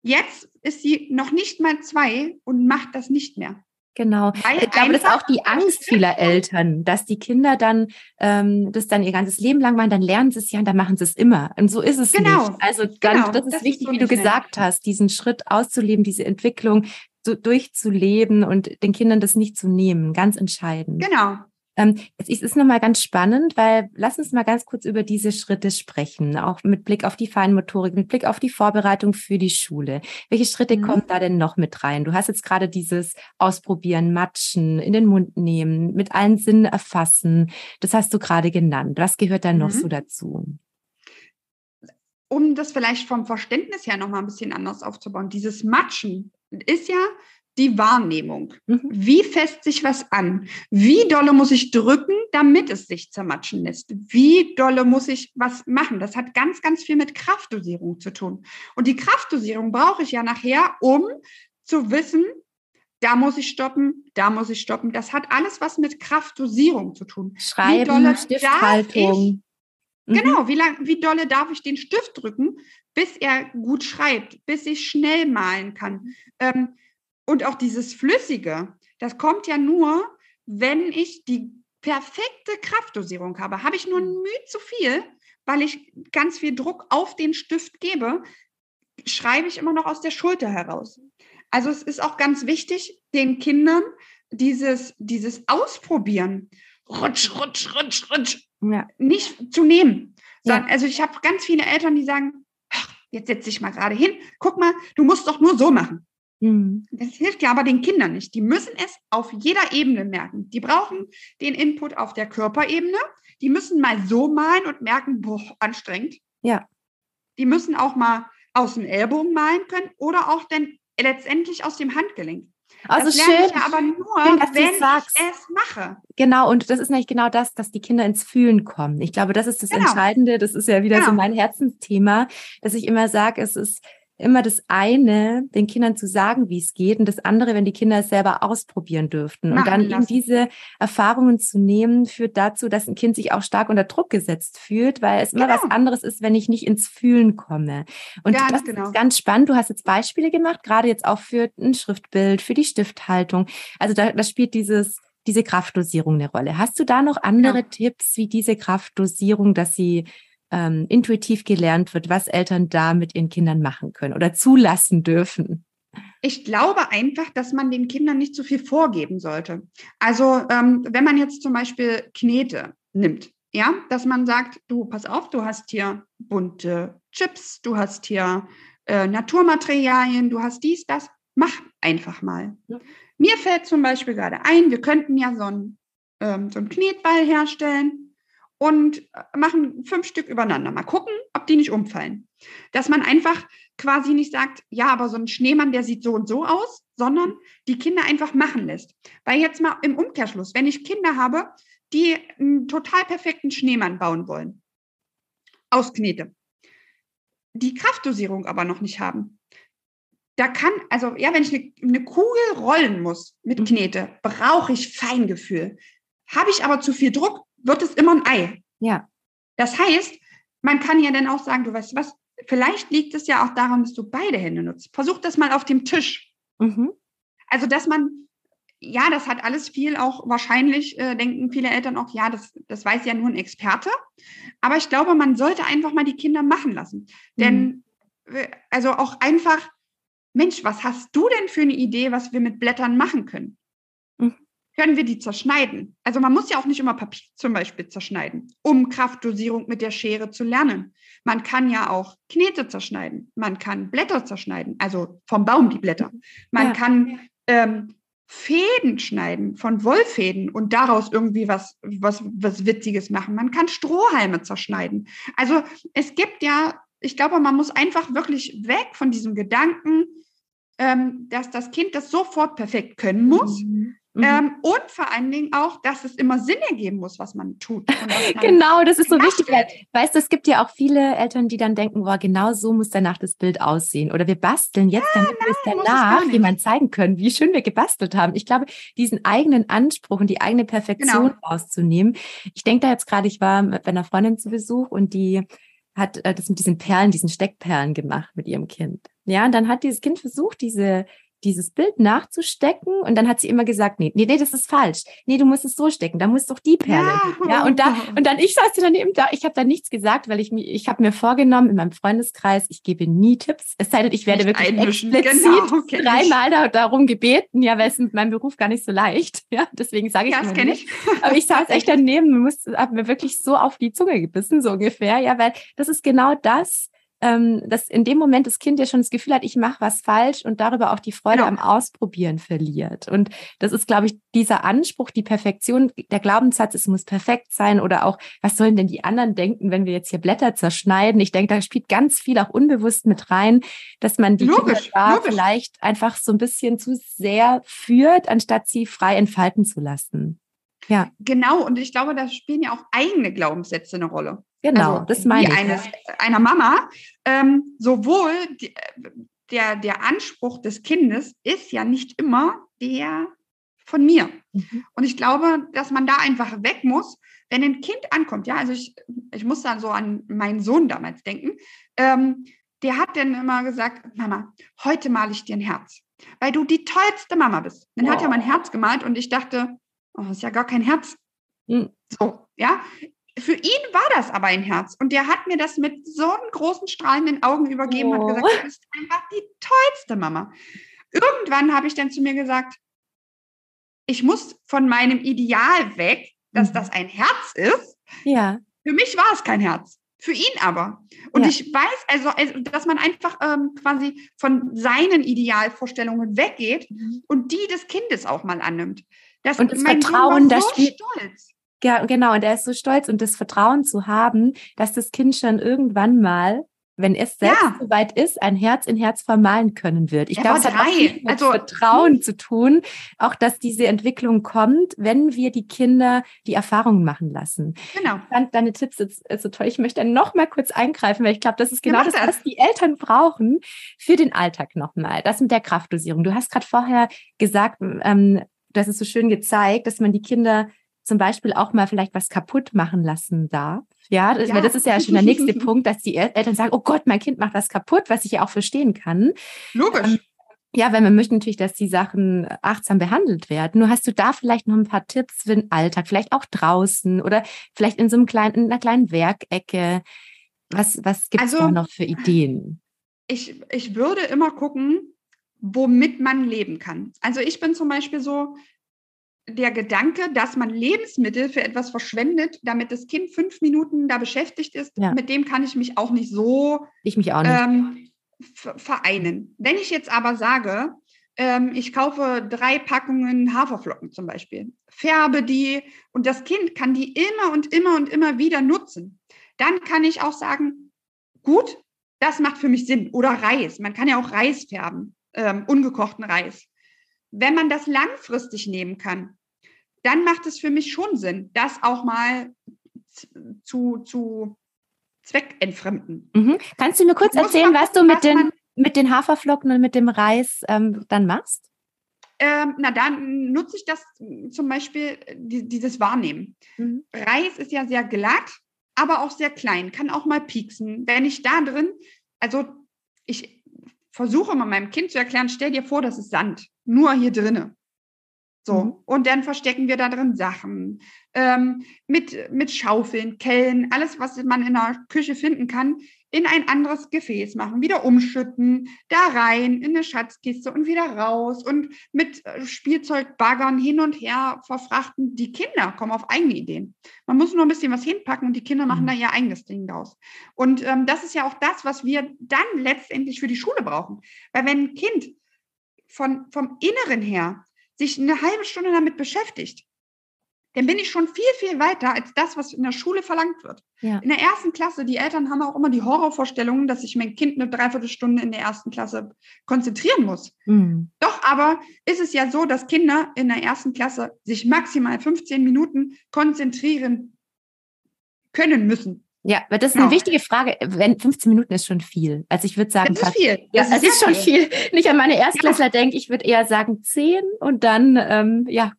Jetzt ist sie noch nicht mal zwei und macht das nicht mehr. Genau. ich glaube, das ist auch die Angst vieler Eltern, dass die Kinder dann ähm, das dann ihr ganzes Leben lang machen, dann lernen sie es ja und dann machen sie es immer. Und so ist es genau. nicht. Also dann, genau. das ist das wichtig, ist so wie du gesagt mehr. hast, diesen Schritt auszuleben, diese Entwicklung so durchzuleben und den Kindern das nicht zu nehmen. Ganz entscheidend. Genau. Ähm, es ist nochmal ganz spannend, weil lass uns mal ganz kurz über diese Schritte sprechen, auch mit Blick auf die Feinmotorik, mit Blick auf die Vorbereitung für die Schule. Welche Schritte mhm. kommen da denn noch mit rein? Du hast jetzt gerade dieses Ausprobieren, Matschen, in den Mund nehmen, mit allen Sinnen erfassen. Das hast du gerade genannt. Was gehört da noch mhm. so dazu? Um das vielleicht vom Verständnis her nochmal ein bisschen anders aufzubauen, dieses Matschen ist ja die Wahrnehmung. Mhm. Wie fässt sich was an? Wie dolle muss ich drücken, damit es sich zermatschen lässt? Wie dolle muss ich was machen? Das hat ganz, ganz viel mit Kraftdosierung zu tun. Und die Kraftdosierung brauche ich ja nachher, um zu wissen, da muss ich stoppen, da muss ich stoppen. Das hat alles was mit Kraftdosierung zu tun. Schreiben, wie dolle Stifthaltung. Ich, mhm. Genau, wie, lang, wie dolle darf ich den Stift drücken, bis er gut schreibt, bis ich schnell malen kann. Ähm, und auch dieses Flüssige, das kommt ja nur, wenn ich die perfekte Kraftdosierung habe. Habe ich nur ein Mühe zu viel, weil ich ganz viel Druck auf den Stift gebe, schreibe ich immer noch aus der Schulter heraus. Also es ist auch ganz wichtig, den Kindern dieses, dieses Ausprobieren, rutsch, rutsch, rutsch, rutsch, ja. nicht zu nehmen. Ja. Also ich habe ganz viele Eltern, die sagen, jetzt setz dich mal gerade hin, guck mal, du musst doch nur so machen. Mhm. Das hilft ja aber den Kindern nicht. Die müssen es auf jeder Ebene merken. Die brauchen den Input auf der Körperebene. Die müssen mal so malen und merken, boah, anstrengend. Ja. Die müssen auch mal aus dem Ellbogen malen können oder auch dann letztendlich aus dem Handgelenk. Also das schön, ich ja aber nur, schön, wenn sagst. ich es mache. Genau, und das ist nämlich genau das, dass die Kinder ins Fühlen kommen. Ich glaube, das ist das genau. Entscheidende. Das ist ja wieder genau. so mein Herzensthema, dass ich immer sage, es ist immer das eine, den Kindern zu sagen, wie es geht, und das andere, wenn die Kinder es selber ausprobieren dürften. und dann eben diese Erfahrungen zu nehmen, führt dazu, dass ein Kind sich auch stark unter Druck gesetzt fühlt, weil es immer genau. was anderes ist, wenn ich nicht ins Fühlen komme. Und ganz das genau. ist ganz spannend. Du hast jetzt Beispiele gemacht, gerade jetzt auch für ein Schriftbild, für die Stifthaltung. Also da, da spielt dieses diese Kraftdosierung eine Rolle. Hast du da noch andere ja. Tipps, wie diese Kraftdosierung, dass sie ähm, intuitiv gelernt wird, was Eltern da mit ihren Kindern machen können oder zulassen dürfen? Ich glaube einfach, dass man den Kindern nicht zu viel vorgeben sollte. Also ähm, wenn man jetzt zum Beispiel Knete nimmt, ja, dass man sagt, du pass auf, du hast hier bunte Chips, du hast hier äh, Naturmaterialien, du hast dies, das, mach einfach mal. Ja. Mir fällt zum Beispiel gerade ein, wir könnten ja so einen, ähm, so einen Knetball herstellen und äh, machen fünf Stück übereinander. Mal gucken, ob die nicht umfallen. Dass man einfach quasi nicht sagt, ja, aber so ein Schneemann, der sieht so und so aus, sondern die Kinder einfach machen lässt. Weil jetzt mal im Umkehrschluss, wenn ich Kinder habe, die einen total perfekten Schneemann bauen wollen, aus Knete, die Kraftdosierung aber noch nicht haben, da kann, also ja, wenn ich eine, eine Kugel rollen muss mit mhm. Knete, brauche ich Feingefühl. Habe ich aber zu viel Druck, wird es immer ein Ei. Ja. Das heißt, man kann ja dann auch sagen, du weißt was, vielleicht liegt es ja auch daran, dass du beide Hände nutzt. Versuch das mal auf dem Tisch. Mhm. Also, dass man, ja, das hat alles viel auch wahrscheinlich, äh, denken viele Eltern auch, ja, das, das weiß ja nur ein Experte. Aber ich glaube, man sollte einfach mal die Kinder machen lassen. Denn, mhm. also auch einfach, Mensch, was hast du denn für eine Idee, was wir mit Blättern machen können? Können wir die zerschneiden. Also man muss ja auch nicht immer Papier zum Beispiel zerschneiden, um Kraftdosierung mit der Schere zu lernen. Man kann ja auch Knete zerschneiden. Man kann Blätter zerschneiden, also vom Baum die Blätter. Man ja. kann ähm, Fäden schneiden von Wollfäden und daraus irgendwie was, was, was Witziges machen. Man kann Strohhalme zerschneiden. Also es gibt ja, ich glaube, man muss einfach wirklich weg von diesem Gedanken, ähm, dass das Kind das sofort perfekt können muss. Mhm. Mhm. Ähm, und vor allen Dingen auch, dass es immer Sinn ergeben muss, was man tut. genau, das ist so wichtig. Weil, weißt du, es gibt ja auch viele Eltern, die dann denken, boah, genau so muss danach das Bild aussehen. Oder wir basteln jetzt, ja, damit wir es danach jemand zeigen können, wie schön wir gebastelt haben. Ich glaube, diesen eigenen Anspruch und die eigene Perfektion genau. rauszunehmen. Ich denke da jetzt gerade, ich war bei einer Freundin zu Besuch und die hat äh, das mit diesen Perlen, diesen Steckperlen gemacht mit ihrem Kind. Ja, und dann hat dieses Kind versucht, diese dieses Bild nachzustecken und dann hat sie immer gesagt, nee, nee, nee, das ist falsch. Nee, du musst es so stecken, da muss doch die Perle. Ja, ja und da und dann ich saß daneben da, ich habe da nichts gesagt, weil ich mir ich habe mir vorgenommen in meinem Freundeskreis, ich gebe nie Tipps. Es sei denn, ich werde wirklich explizit genau, dreimal da, darum gebeten, ja, weil es mit meinem Beruf gar nicht so leicht. Ja, deswegen sage ich ja, das kenne ich. Aber ich saß echt daneben, musste habe mir wirklich so auf die Zunge gebissen so ungefähr, ja, weil das ist genau das ähm, dass in dem Moment das Kind ja schon das Gefühl hat, ich mache was falsch und darüber auch die Freude genau. am Ausprobieren verliert. Und das ist, glaube ich, dieser Anspruch, die Perfektion, der Glaubenssatz, es muss perfekt sein oder auch, was sollen denn die anderen denken, wenn wir jetzt hier Blätter zerschneiden? Ich denke, da spielt ganz viel auch unbewusst mit rein, dass man die logisch, Kinder da logisch. vielleicht einfach so ein bisschen zu sehr führt, anstatt sie frei entfalten zu lassen. Ja. Genau, und ich glaube, da spielen ja auch eigene Glaubenssätze eine Rolle. Genau, also, das meine ich. Eines, einer Mama. Ähm, sowohl die, der, der Anspruch des Kindes ist ja nicht immer der von mir. Mhm. Und ich glaube, dass man da einfach weg muss, wenn ein Kind ankommt. Ja, also ich, ich muss dann so an meinen Sohn damals denken. Ähm, der hat dann immer gesagt, Mama, heute male ich dir ein Herz, weil du die tollste Mama bist. Dann wow. hat er mein Herz gemalt und ich dachte, oh, das ist ja gar kein Herz. Mhm. So, ja. Für ihn war das aber ein Herz. Und der hat mir das mit so einem großen strahlenden Augen übergeben und oh. gesagt, du bist einfach die tollste Mama. Irgendwann habe ich dann zu mir gesagt, ich muss von meinem Ideal weg, dass mhm. das ein Herz ist. Ja. Für mich war es kein Herz. Für ihn aber. Und ja. ich weiß also, also, dass man einfach ähm, quasi von seinen Idealvorstellungen weggeht mhm. und die des Kindes auch mal annimmt. Das, und das Vertrauen, das so spielt, stolz. Ja, genau. Und er ist so stolz und das Vertrauen zu haben, dass das Kind schon irgendwann mal, wenn es selbst ja. soweit ist, ein Herz in Herz vermalen können wird. Ich glaube, es hat auch mit also, Vertrauen hm. zu tun, auch dass diese Entwicklung kommt, wenn wir die Kinder die Erfahrungen machen lassen. Genau. Ich fand deine Tipps jetzt so toll. Ich möchte noch mal kurz eingreifen, weil ich glaube, das ist genau das, das, was die Eltern brauchen für den Alltag nochmal. Das mit der Kraftdosierung. Du hast gerade vorher gesagt, ähm, das ist so schön gezeigt, dass man die Kinder zum Beispiel auch mal vielleicht was kaputt machen lassen darf. Ja, das, ja. das ist ja schon der nächste Punkt, dass die Eltern sagen, oh Gott, mein Kind macht was kaputt, was ich ja auch verstehen kann. Logisch. Ähm, ja, weil man möchte natürlich, dass die Sachen achtsam behandelt werden. Nur hast du da vielleicht noch ein paar Tipps für den Alltag, vielleicht auch draußen oder vielleicht in so einem kleinen, in einer kleinen Werkecke. Was, was gibt es also, da noch für Ideen? Ich, ich würde immer gucken, womit man leben kann. Also ich bin zum Beispiel so, der Gedanke, dass man Lebensmittel für etwas verschwendet, damit das Kind fünf Minuten da beschäftigt ist, ja. mit dem kann ich mich auch nicht so ich mich auch nicht. Ähm, vereinen. Wenn ich jetzt aber sage, ähm, ich kaufe drei Packungen Haferflocken zum Beispiel, färbe die und das Kind kann die immer und immer und immer wieder nutzen, dann kann ich auch sagen, gut, das macht für mich Sinn. Oder Reis. Man kann ja auch Reis färben, ähm, ungekochten Reis wenn man das langfristig nehmen kann, dann macht es für mich schon Sinn, das auch mal zu, zu zweckentfremden. Mhm. Kannst du mir kurz erzählen, was du mit den, mit den Haferflocken und mit dem Reis ähm, dann machst? Ähm, na, dann nutze ich das zum Beispiel, die, dieses Wahrnehmen. Mhm. Reis ist ja sehr glatt, aber auch sehr klein, kann auch mal pieksen. Wenn ich da drin, also ich versuche mal meinem Kind zu erklären, stell dir vor, das ist Sand, nur hier drinnen. So, mhm. und dann verstecken wir da drin Sachen ähm, mit, mit Schaufeln, Kellen, alles, was man in der Küche finden kann. in ein anderes Gefäß machen, wieder umschütten, da rein in eine Schatzkiste und wieder raus und mit äh, Spielzeugbaggern hin und her verfrachten. Die Kinder kommen auf eigene Ideen. Man muss nur ein bisschen was hinpacken und die Kinder machen mhm. da ihr eigenes Ding draus. Und ähm, das ist ja auch das, was wir dann letztendlich für die Schule brauchen. Weil wenn ein Kind von, vom Inneren her sich eine halbe Stunde damit beschäftigt, dann bin ich schon viel, viel weiter als das, was in der Schule verlangt wird. Ja. In der ersten Klasse, die Eltern haben auch immer die Horrorvorstellungen, dass sich mein Kind eine Dreiviertelstunde in der ersten Klasse konzentrieren muss. Mhm. Doch aber ist es ja so, dass Kinder in der ersten Klasse sich maximal 15 Minuten konzentrieren können müssen. Ja, aber das ist eine genau. wichtige Frage. Wenn 15 Minuten ist schon viel. Also ich würde sagen, das ist viel. Das ja, ist, ist schon viel. Nicht an meine Erstklässler ja. denke, ich würde eher sagen 10 und dann ähm, ja,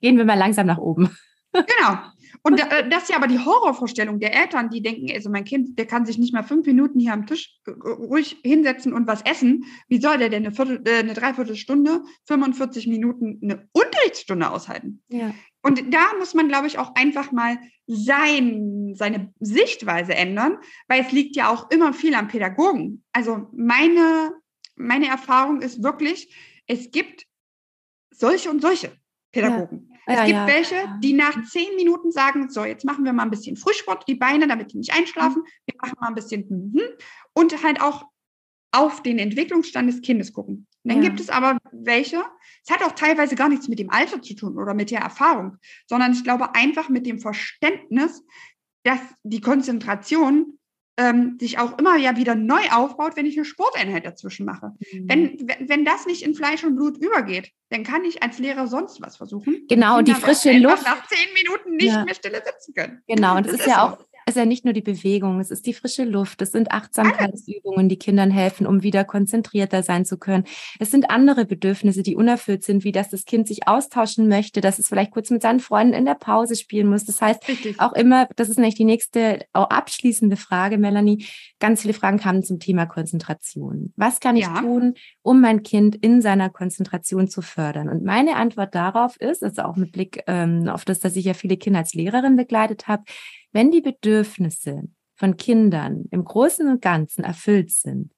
gehen wir mal langsam nach oben. Genau. Und äh, das ist ja aber die Horrorvorstellung der Eltern, die denken, also mein Kind, der kann sich nicht mal fünf Minuten hier am Tisch äh, ruhig hinsetzen und was essen. Wie soll der denn eine, Viertel, äh, eine Dreiviertelstunde, 45 Minuten eine Unterrichtsstunde aushalten? Ja. Und da muss man, glaube ich, auch einfach mal sein, seine Sichtweise ändern, weil es liegt ja auch immer viel am Pädagogen. Also meine, meine Erfahrung ist wirklich, es gibt solche und solche Pädagogen. Ja. Es ja, gibt ja. welche, die nach zehn Minuten sagen, so, jetzt machen wir mal ein bisschen Frühsport, die Beine, damit die nicht einschlafen. Wir machen mal ein bisschen mhm. und halt auch auf den Entwicklungsstand des Kindes gucken. Dann gibt es aber welche, es hat auch teilweise gar nichts mit dem Alter zu tun oder mit der Erfahrung, sondern ich glaube einfach mit dem Verständnis, dass die Konzentration ähm, sich auch immer ja wieder neu aufbaut, wenn ich eine Sporteinheit dazwischen mache. Mhm. Wenn, wenn das nicht in Fleisch und Blut übergeht, dann kann ich als Lehrer sonst was versuchen. Genau, und die frische Luft. nach zehn Minuten nicht ja. mehr stille sitzen können. Genau, und das, das ist, ist, ja so. auch ist ja nicht nur die Bewegung, es ist die frische Luft, es sind Achtsamkeitsübungen, die Kindern helfen, um wieder konzentrierter sein zu können. Es sind andere Bedürfnisse, die unerfüllt sind, wie dass das Kind sich austauschen möchte, dass es vielleicht kurz mit seinen Freunden in der Pause spielen muss. Das heißt, Richtig. auch immer, das ist nämlich die nächste auch abschließende Frage, Melanie. Ganz viele Fragen kamen zum Thema Konzentration. Was kann ich ja. tun, um mein Kind in seiner Konzentration zu fördern? Und meine Antwort darauf ist, also auch mit Blick ähm, auf das, dass ich ja viele Kinder als Lehrerin begleitet habe, wenn die Bedürfnisse von Kindern im Großen und Ganzen erfüllt sind,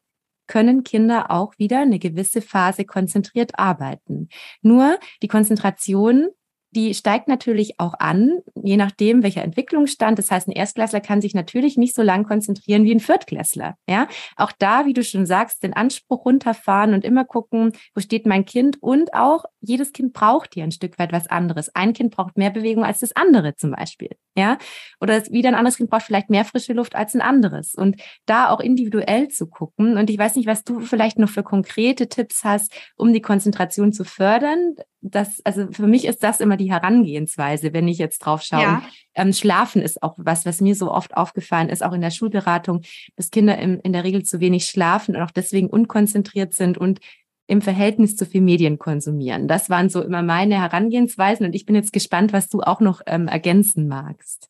können Kinder auch wieder eine gewisse Phase konzentriert arbeiten. Nur die Konzentration die steigt natürlich auch an, je nachdem, welcher Entwicklungsstand. Das heißt, ein Erstklässler kann sich natürlich nicht so lang konzentrieren wie ein Viertklässler. Ja, auch da, wie du schon sagst, den Anspruch runterfahren und immer gucken, wo steht mein Kind und auch jedes Kind braucht hier ein Stück weit was anderes. Ein Kind braucht mehr Bewegung als das andere zum Beispiel. Ja, oder wieder ein anderes Kind braucht vielleicht mehr frische Luft als ein anderes. Und da auch individuell zu gucken. Und ich weiß nicht, was du vielleicht noch für konkrete Tipps hast, um die Konzentration zu fördern das, also für mich ist das immer die Herangehensweise, wenn ich jetzt drauf schaue. Ja. Ähm, Schlafen ist auch was, was mir so oft aufgefallen ist, auch in der Schulberatung, dass Kinder im, in der Regel zu wenig schlafen und auch deswegen unkonzentriert sind und im Verhältnis zu viel Medien konsumieren. Das waren so immer meine Herangehensweisen und ich bin jetzt gespannt, was du auch noch ähm, ergänzen magst.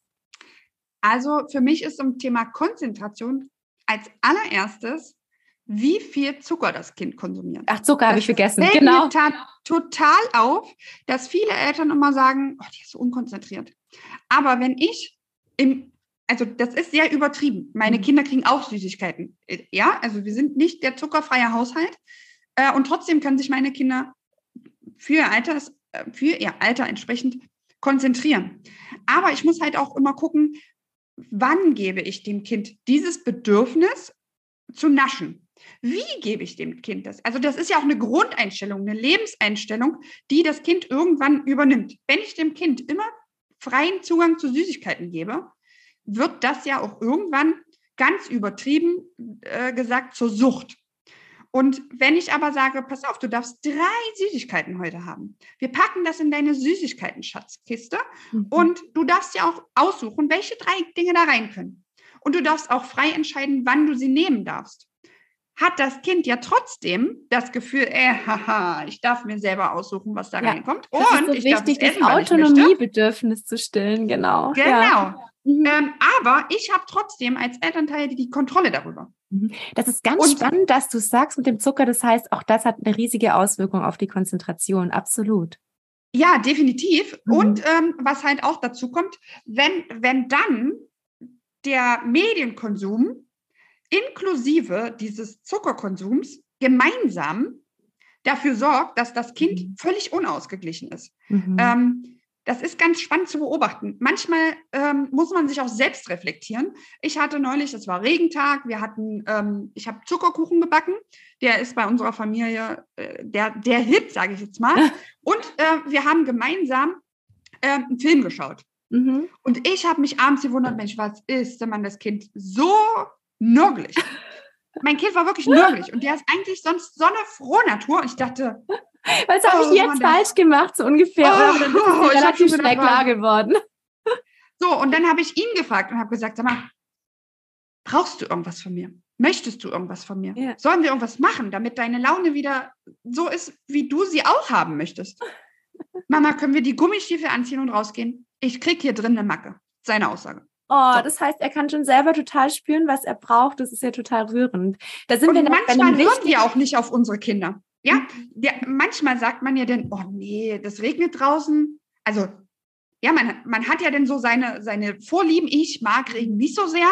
Also für mich ist zum Thema Konzentration als allererstes wie viel Zucker das Kind konsumiert. Ach, Zucker habe ich vergessen. Genau. Mir total auf, dass viele Eltern immer sagen, oh, die ist so unkonzentriert. Aber wenn ich im, also das ist sehr übertrieben. Meine mhm. Kinder kriegen auch Süßigkeiten. Ja, also wir sind nicht der zuckerfreie Haushalt. Äh, und trotzdem können sich meine Kinder für ihr, Alters, äh, für ihr Alter entsprechend konzentrieren. Aber ich muss halt auch immer gucken, wann gebe ich dem Kind dieses Bedürfnis zu naschen. Wie gebe ich dem Kind das? Also das ist ja auch eine Grundeinstellung, eine Lebenseinstellung, die das Kind irgendwann übernimmt. Wenn ich dem Kind immer freien Zugang zu Süßigkeiten gebe, wird das ja auch irgendwann ganz übertrieben äh, gesagt zur Sucht. Und wenn ich aber sage, pass auf, du darfst drei Süßigkeiten heute haben. Wir packen das in deine Süßigkeiten-Schatzkiste mhm. und du darfst ja auch aussuchen, welche drei Dinge da rein können. Und du darfst auch frei entscheiden, wann du sie nehmen darfst hat das Kind ja trotzdem das Gefühl, äh, haha, ich darf mir selber aussuchen, was da ja, reinkommt. Und ist so ich wichtig, darf essen, das Autonomiebedürfnis zu stillen, genau. Genau. Ja. Mhm. Ähm, aber ich habe trotzdem als Elternteil die Kontrolle darüber. Mhm. Das ist ganz und, spannend, dass du sagst mit dem Zucker. Das heißt, auch das hat eine riesige Auswirkung auf die Konzentration. Absolut. Ja, definitiv. Mhm. Und ähm, was halt auch dazu kommt, wenn, wenn dann der Medienkonsum inklusive dieses Zuckerkonsums gemeinsam dafür sorgt, dass das Kind mhm. völlig unausgeglichen ist. Mhm. Ähm, das ist ganz spannend zu beobachten. Manchmal ähm, muss man sich auch selbst reflektieren. Ich hatte neulich, es war Regentag, wir hatten, ähm, ich habe Zuckerkuchen gebacken. Der ist bei unserer Familie äh, der, der Hit, sage ich jetzt mal. Und äh, wir haben gemeinsam äh, einen Film geschaut. Mhm. Und ich habe mich abends gewundert, Mensch, was ist, wenn man das Kind so nörgelig? mein Kind war wirklich nörgelig und der ist eigentlich sonst so eine frohe Natur. Und ich dachte, was habe oh, ich jetzt falsch gemacht, so ungefähr? Oh, Oder das ist relativ schnell klar geworden. So, und dann habe ich ihn gefragt und habe gesagt, sag mal, brauchst du irgendwas von mir? Möchtest du irgendwas von mir? Ja. Sollen wir irgendwas machen, damit deine Laune wieder so ist, wie du sie auch haben möchtest? Mama, können wir die Gummistiefel anziehen und rausgehen? Ich krieg hier drin eine Macke. Seine Aussage. Oh, das heißt, er kann schon selber total spüren, was er braucht. Das ist ja total rührend. Da sind und wir manchmal hören wir auch nicht auf unsere Kinder. Ja, mhm. ja, manchmal sagt man ja dann, oh nee, das regnet draußen. Also, ja, man, man hat ja dann so seine, seine Vorlieben. Ich mag Regen nicht so sehr.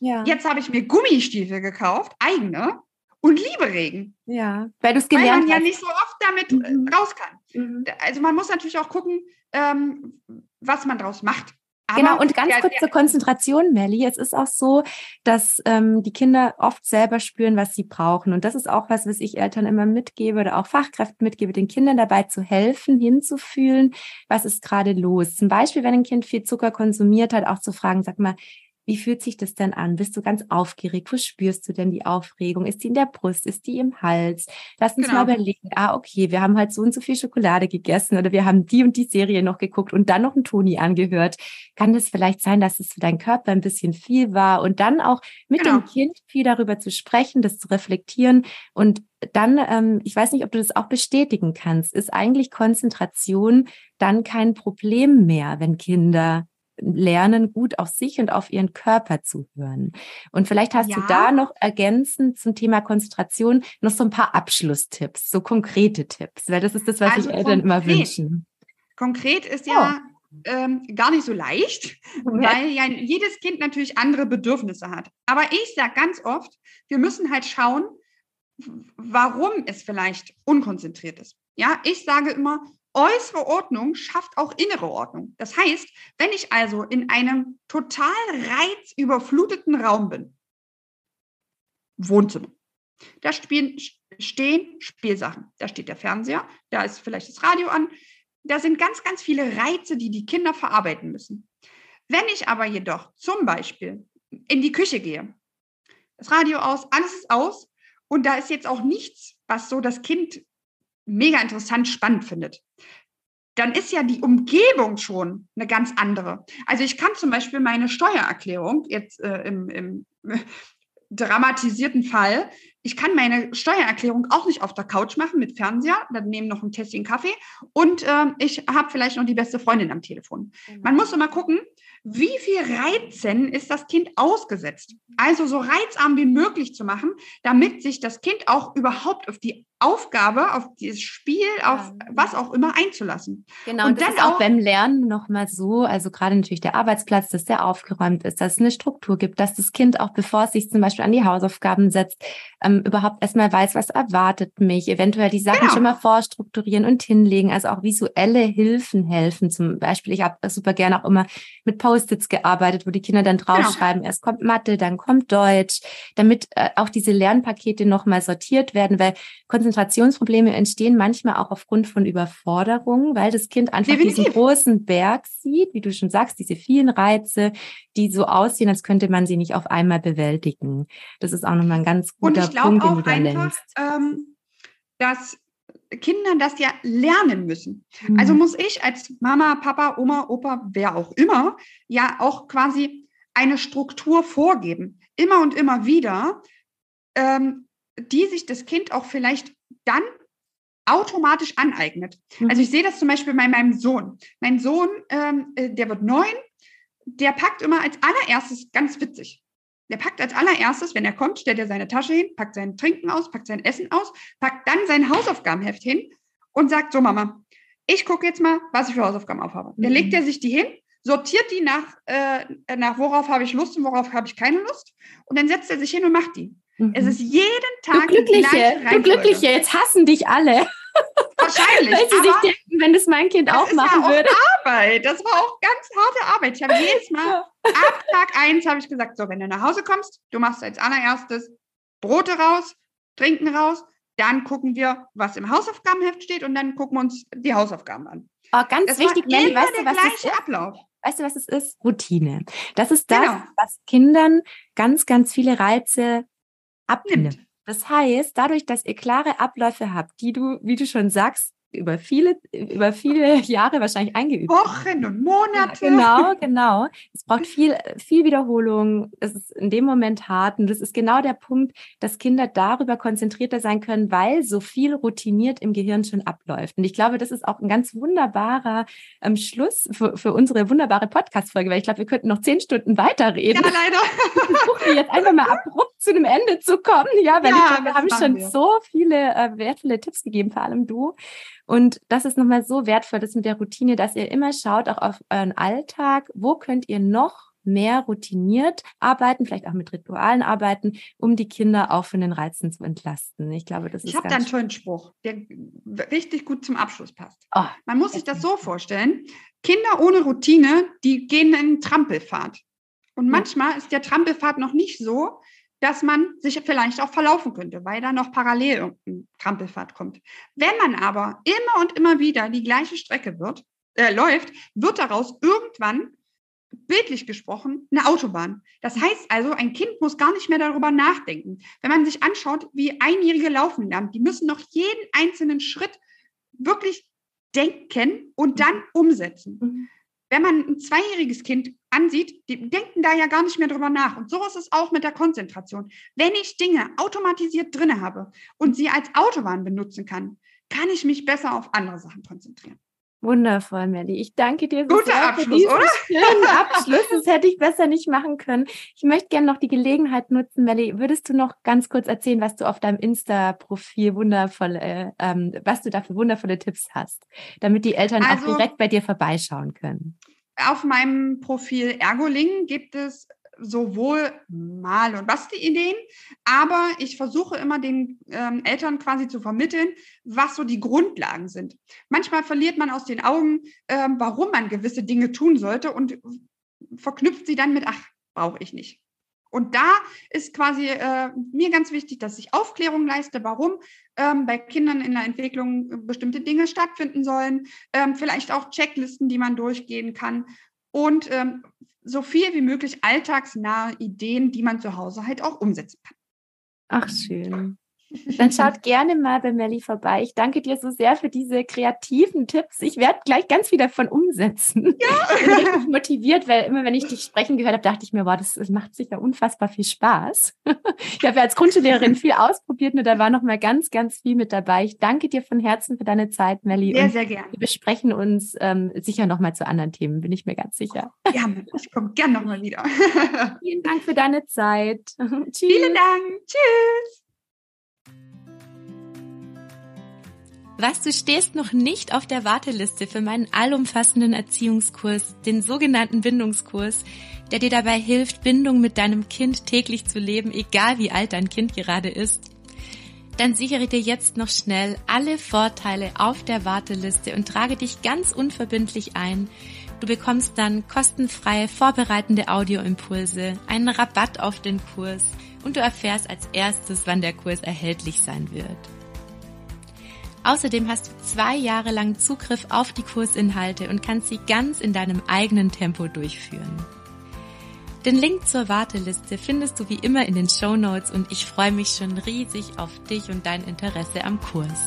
Ja. Jetzt habe ich mir Gummistiefel gekauft, eigene, und liebe Regen. Ja, weil du es gelernt hast. Weil man ja nicht so oft damit äh, mhm. raus kann. Mhm. Also man muss natürlich auch gucken, ähm, was man draus macht. Genau, und ganz kurz zur Konzentration, Melly. Es ist auch so, dass ähm, die Kinder oft selber spüren, was sie brauchen. Und das ist auch was, was ich Eltern immer mitgebe oder auch Fachkräften mitgebe, den Kindern dabei zu helfen, hinzufühlen, was ist gerade los. Zum Beispiel, wenn ein Kind viel Zucker konsumiert hat, auch zu fragen, sag mal, wie fühlt sich das denn an? Bist du ganz aufgeregt? Wo spürst du denn die Aufregung? Ist die in der Brust? Ist die im Hals? Lass uns genau. mal überlegen. Ah, okay, wir haben halt so und so viel Schokolade gegessen oder wir haben die und die Serie noch geguckt und dann noch einen Toni angehört. Kann es vielleicht sein, dass es für deinen Körper ein bisschen viel war? Und dann auch mit genau. dem Kind viel darüber zu sprechen, das zu reflektieren und dann, ähm, ich weiß nicht, ob du das auch bestätigen kannst, ist eigentlich Konzentration dann kein Problem mehr, wenn Kinder lernen, gut auf sich und auf ihren Körper zu hören. Und vielleicht hast ja. du da noch ergänzend zum Thema Konzentration noch so ein paar Abschlusstipps, so konkrete Tipps, weil das ist das, was also sich Eltern immer wünschen. Konkret ist ja oh. ähm, gar nicht so leicht, weil ja jedes Kind natürlich andere Bedürfnisse hat. Aber ich sage ganz oft, wir müssen halt schauen, warum es vielleicht unkonzentriert ist. Ja, ich sage immer, Äußere Ordnung schafft auch innere Ordnung. Das heißt, wenn ich also in einem total reizüberfluteten Raum bin, Wohnzimmer, da spielen, stehen Spielsachen. Da steht der Fernseher, da ist vielleicht das Radio an. Da sind ganz, ganz viele Reize, die die Kinder verarbeiten müssen. Wenn ich aber jedoch zum Beispiel in die Küche gehe, das Radio aus, alles ist aus und da ist jetzt auch nichts, was so das Kind mega interessant, spannend findet, dann ist ja die Umgebung schon eine ganz andere. Also ich kann zum Beispiel meine Steuererklärung jetzt äh, im, im dramatisierten Fall, ich kann meine Steuererklärung auch nicht auf der Couch machen mit Fernseher, dann nehmen noch ein Tässchen Kaffee und äh, ich habe vielleicht noch die beste Freundin am Telefon. Man muss immer gucken, wie viel Reizen ist das Kind ausgesetzt? Also so reizarm wie möglich zu machen, damit sich das Kind auch überhaupt auf die Aufgabe, auf dieses Spiel, auf was auch immer einzulassen. Genau, und, und das dann ist auch beim Lernen nochmal so, also gerade natürlich der Arbeitsplatz, dass der aufgeräumt ist, dass es eine Struktur gibt, dass das Kind auch, bevor es sich zum Beispiel an die Hausaufgaben setzt, ähm, überhaupt erstmal weiß, was erwartet mich, eventuell die Sachen genau. schon mal vorstrukturieren und hinlegen, also auch visuelle Hilfen helfen. Zum Beispiel, ich habe super gerne auch immer mit Post-its gearbeitet, wo die Kinder dann genau. draufschreiben, genau. erst kommt Mathe, dann kommt Deutsch, damit äh, auch diese Lernpakete nochmal sortiert werden, weil Konzentrationsprobleme entstehen manchmal auch aufgrund von Überforderungen, weil das Kind einfach Definitiv. diesen großen Berg sieht, wie du schon sagst, diese vielen Reize, die so aussehen, als könnte man sie nicht auf einmal bewältigen. Das ist auch nochmal ein ganz guter Punkt, den du da einfach, ähm, dass Kinder das ja lernen müssen. Mhm. Also muss ich als Mama, Papa, Oma, Opa, wer auch immer, ja auch quasi eine Struktur vorgeben. Immer und immer wieder, ähm, die sich das Kind auch vielleicht dann automatisch aneignet. Mhm. Also ich sehe das zum Beispiel bei meinem Sohn. Mein Sohn, ähm, äh, der wird neun, der packt immer als allererstes, ganz witzig, der packt als allererstes, wenn er kommt, stellt er seine Tasche hin, packt sein Trinken aus, packt sein Essen aus, packt dann sein Hausaufgabenheft hin und sagt so, Mama, ich gucke jetzt mal, was ich für Hausaufgaben aufhabe. Mhm. Dann legt er sich die hin, sortiert die nach, äh, nach worauf habe ich Lust und worauf habe ich keine Lust. Und dann setzt er sich hin und macht die. Mhm. Es ist jeden Tag du Glückliche, du Glückliche, jetzt hassen dich alle. Wahrscheinlich. Weil sie sich denken, wenn das mein Kind auch machen würde. Arbeit. Das war auch ganz harte Arbeit. Ich habe jedes Mal, ab Tag eins habe ich gesagt, so, wenn du nach Hause kommst, du machst als allererstes Brote raus, Trinken raus, dann gucken wir, was im Hausaufgabenheft steht und dann gucken wir uns die Hausaufgaben an. Oh, ganz das wichtig, Melli, weißt du, was das ist? Ablauf. Weißt du, was es ist? Routine. Das ist das, genau. was Kindern ganz, ganz viele Reize abnimmt. Das heißt, dadurch, dass ihr klare Abläufe habt, die du, wie du schon sagst, über viele, über viele Jahre wahrscheinlich eingeübt. Wochen und Monate. Ja, genau, genau. Es braucht viel, viel Wiederholung. Es ist in dem Moment hart. Und das ist genau der Punkt, dass Kinder darüber konzentrierter sein können, weil so viel routiniert im Gehirn schon abläuft. Und ich glaube, das ist auch ein ganz wunderbarer ähm, Schluss für, für unsere wunderbare Podcast-Folge, weil ich glaube, wir könnten noch zehn Stunden weiterreden. Ja, leider. Ich jetzt einfach mal abrupt zu einem Ende zu kommen. Ja, weil ja, ich glaube, wir haben schon wir. so viele äh, wertvolle Tipps gegeben, vor allem du. Und das ist nochmal so wertvoll, das mit der Routine, dass ihr immer schaut, auch auf euren Alltag, wo könnt ihr noch mehr routiniert arbeiten, vielleicht auch mit Ritualen arbeiten, um die Kinder auch von den Reizen zu entlasten. Ich glaube, das ist. Ich habe da einen tollen Spruch, der richtig gut zum Abschluss passt. Oh, Man muss sich das so vorstellen: Kinder ohne Routine, die gehen in Trampelfahrt. Und manchmal ist der Trampelfahrt noch nicht so, dass man sich vielleicht auch verlaufen könnte, weil da noch parallel irgendein Trampelfahrt kommt. Wenn man aber immer und immer wieder die gleiche Strecke wird, äh, läuft, wird daraus irgendwann bildlich gesprochen eine Autobahn. Das heißt also, ein Kind muss gar nicht mehr darüber nachdenken. Wenn man sich anschaut, wie Einjährige laufen lernen, die müssen noch jeden einzelnen Schritt wirklich denken und dann umsetzen. Mhm wenn man ein zweijähriges Kind ansieht, die denken da ja gar nicht mehr drüber nach. Und so ist es auch mit der Konzentration. Wenn ich Dinge automatisiert drinne habe und sie als Autobahn benutzen kann, kann ich mich besser auf andere Sachen konzentrieren. Wundervoll, Melly. Ich danke dir so Guter sehr Abschluss, für diesen oder? schönen Abschluss. Das hätte ich besser nicht machen können. Ich möchte gerne noch die Gelegenheit nutzen, Melly. Würdest du noch ganz kurz erzählen, was du auf deinem Insta-Profil wundervolle, ähm, was du da für wundervolle Tipps hast, damit die Eltern also, auch direkt bei dir vorbeischauen können? Auf meinem Profil Ergoling gibt es sowohl Mal- und Basti-Ideen, aber ich versuche immer den ähm, Eltern quasi zu vermitteln, was so die Grundlagen sind. Manchmal verliert man aus den Augen, ähm, warum man gewisse Dinge tun sollte und verknüpft sie dann mit, ach, brauche ich nicht. Und da ist quasi äh, mir ganz wichtig, dass ich Aufklärung leiste, warum ähm, bei Kindern in der Entwicklung bestimmte Dinge stattfinden sollen, ähm, vielleicht auch Checklisten, die man durchgehen kann und ähm, so viel wie möglich alltagsnahe Ideen, die man zu Hause halt auch umsetzen kann. Ach, schön. Dann schaut gerne mal bei Melli vorbei. Ich danke dir so sehr für diese kreativen Tipps. Ich werde gleich ganz viel davon umsetzen. Ja. Ich bin richtig motiviert, weil immer, wenn ich dich sprechen gehört habe, dachte ich mir, boah, das, das macht sicher unfassbar viel Spaß. Ich habe ja als Grundschullehrerin viel ausprobiert und da war noch mal ganz, ganz viel mit dabei. Ich danke dir von Herzen für deine Zeit, Melli. Sehr, sehr gerne. Wir besprechen uns ähm, sicher noch mal zu anderen Themen, bin ich mir ganz sicher. Ja, ich komme gerne noch mal wieder. Vielen Dank für deine Zeit. Tschüss. Vielen Dank. Tschüss. Was, du stehst noch nicht auf der Warteliste für meinen allumfassenden Erziehungskurs, den sogenannten Bindungskurs, der dir dabei hilft, Bindung mit deinem Kind täglich zu leben, egal wie alt dein Kind gerade ist? Dann sichere dir jetzt noch schnell alle Vorteile auf der Warteliste und trage dich ganz unverbindlich ein. Du bekommst dann kostenfreie vorbereitende Audioimpulse, einen Rabatt auf den Kurs und du erfährst als erstes, wann der Kurs erhältlich sein wird. Außerdem hast du zwei Jahre lang Zugriff auf die Kursinhalte und kannst sie ganz in deinem eigenen Tempo durchführen. Den Link zur Warteliste findest du wie immer in den Show Notes und ich freue mich schon riesig auf dich und dein Interesse am Kurs.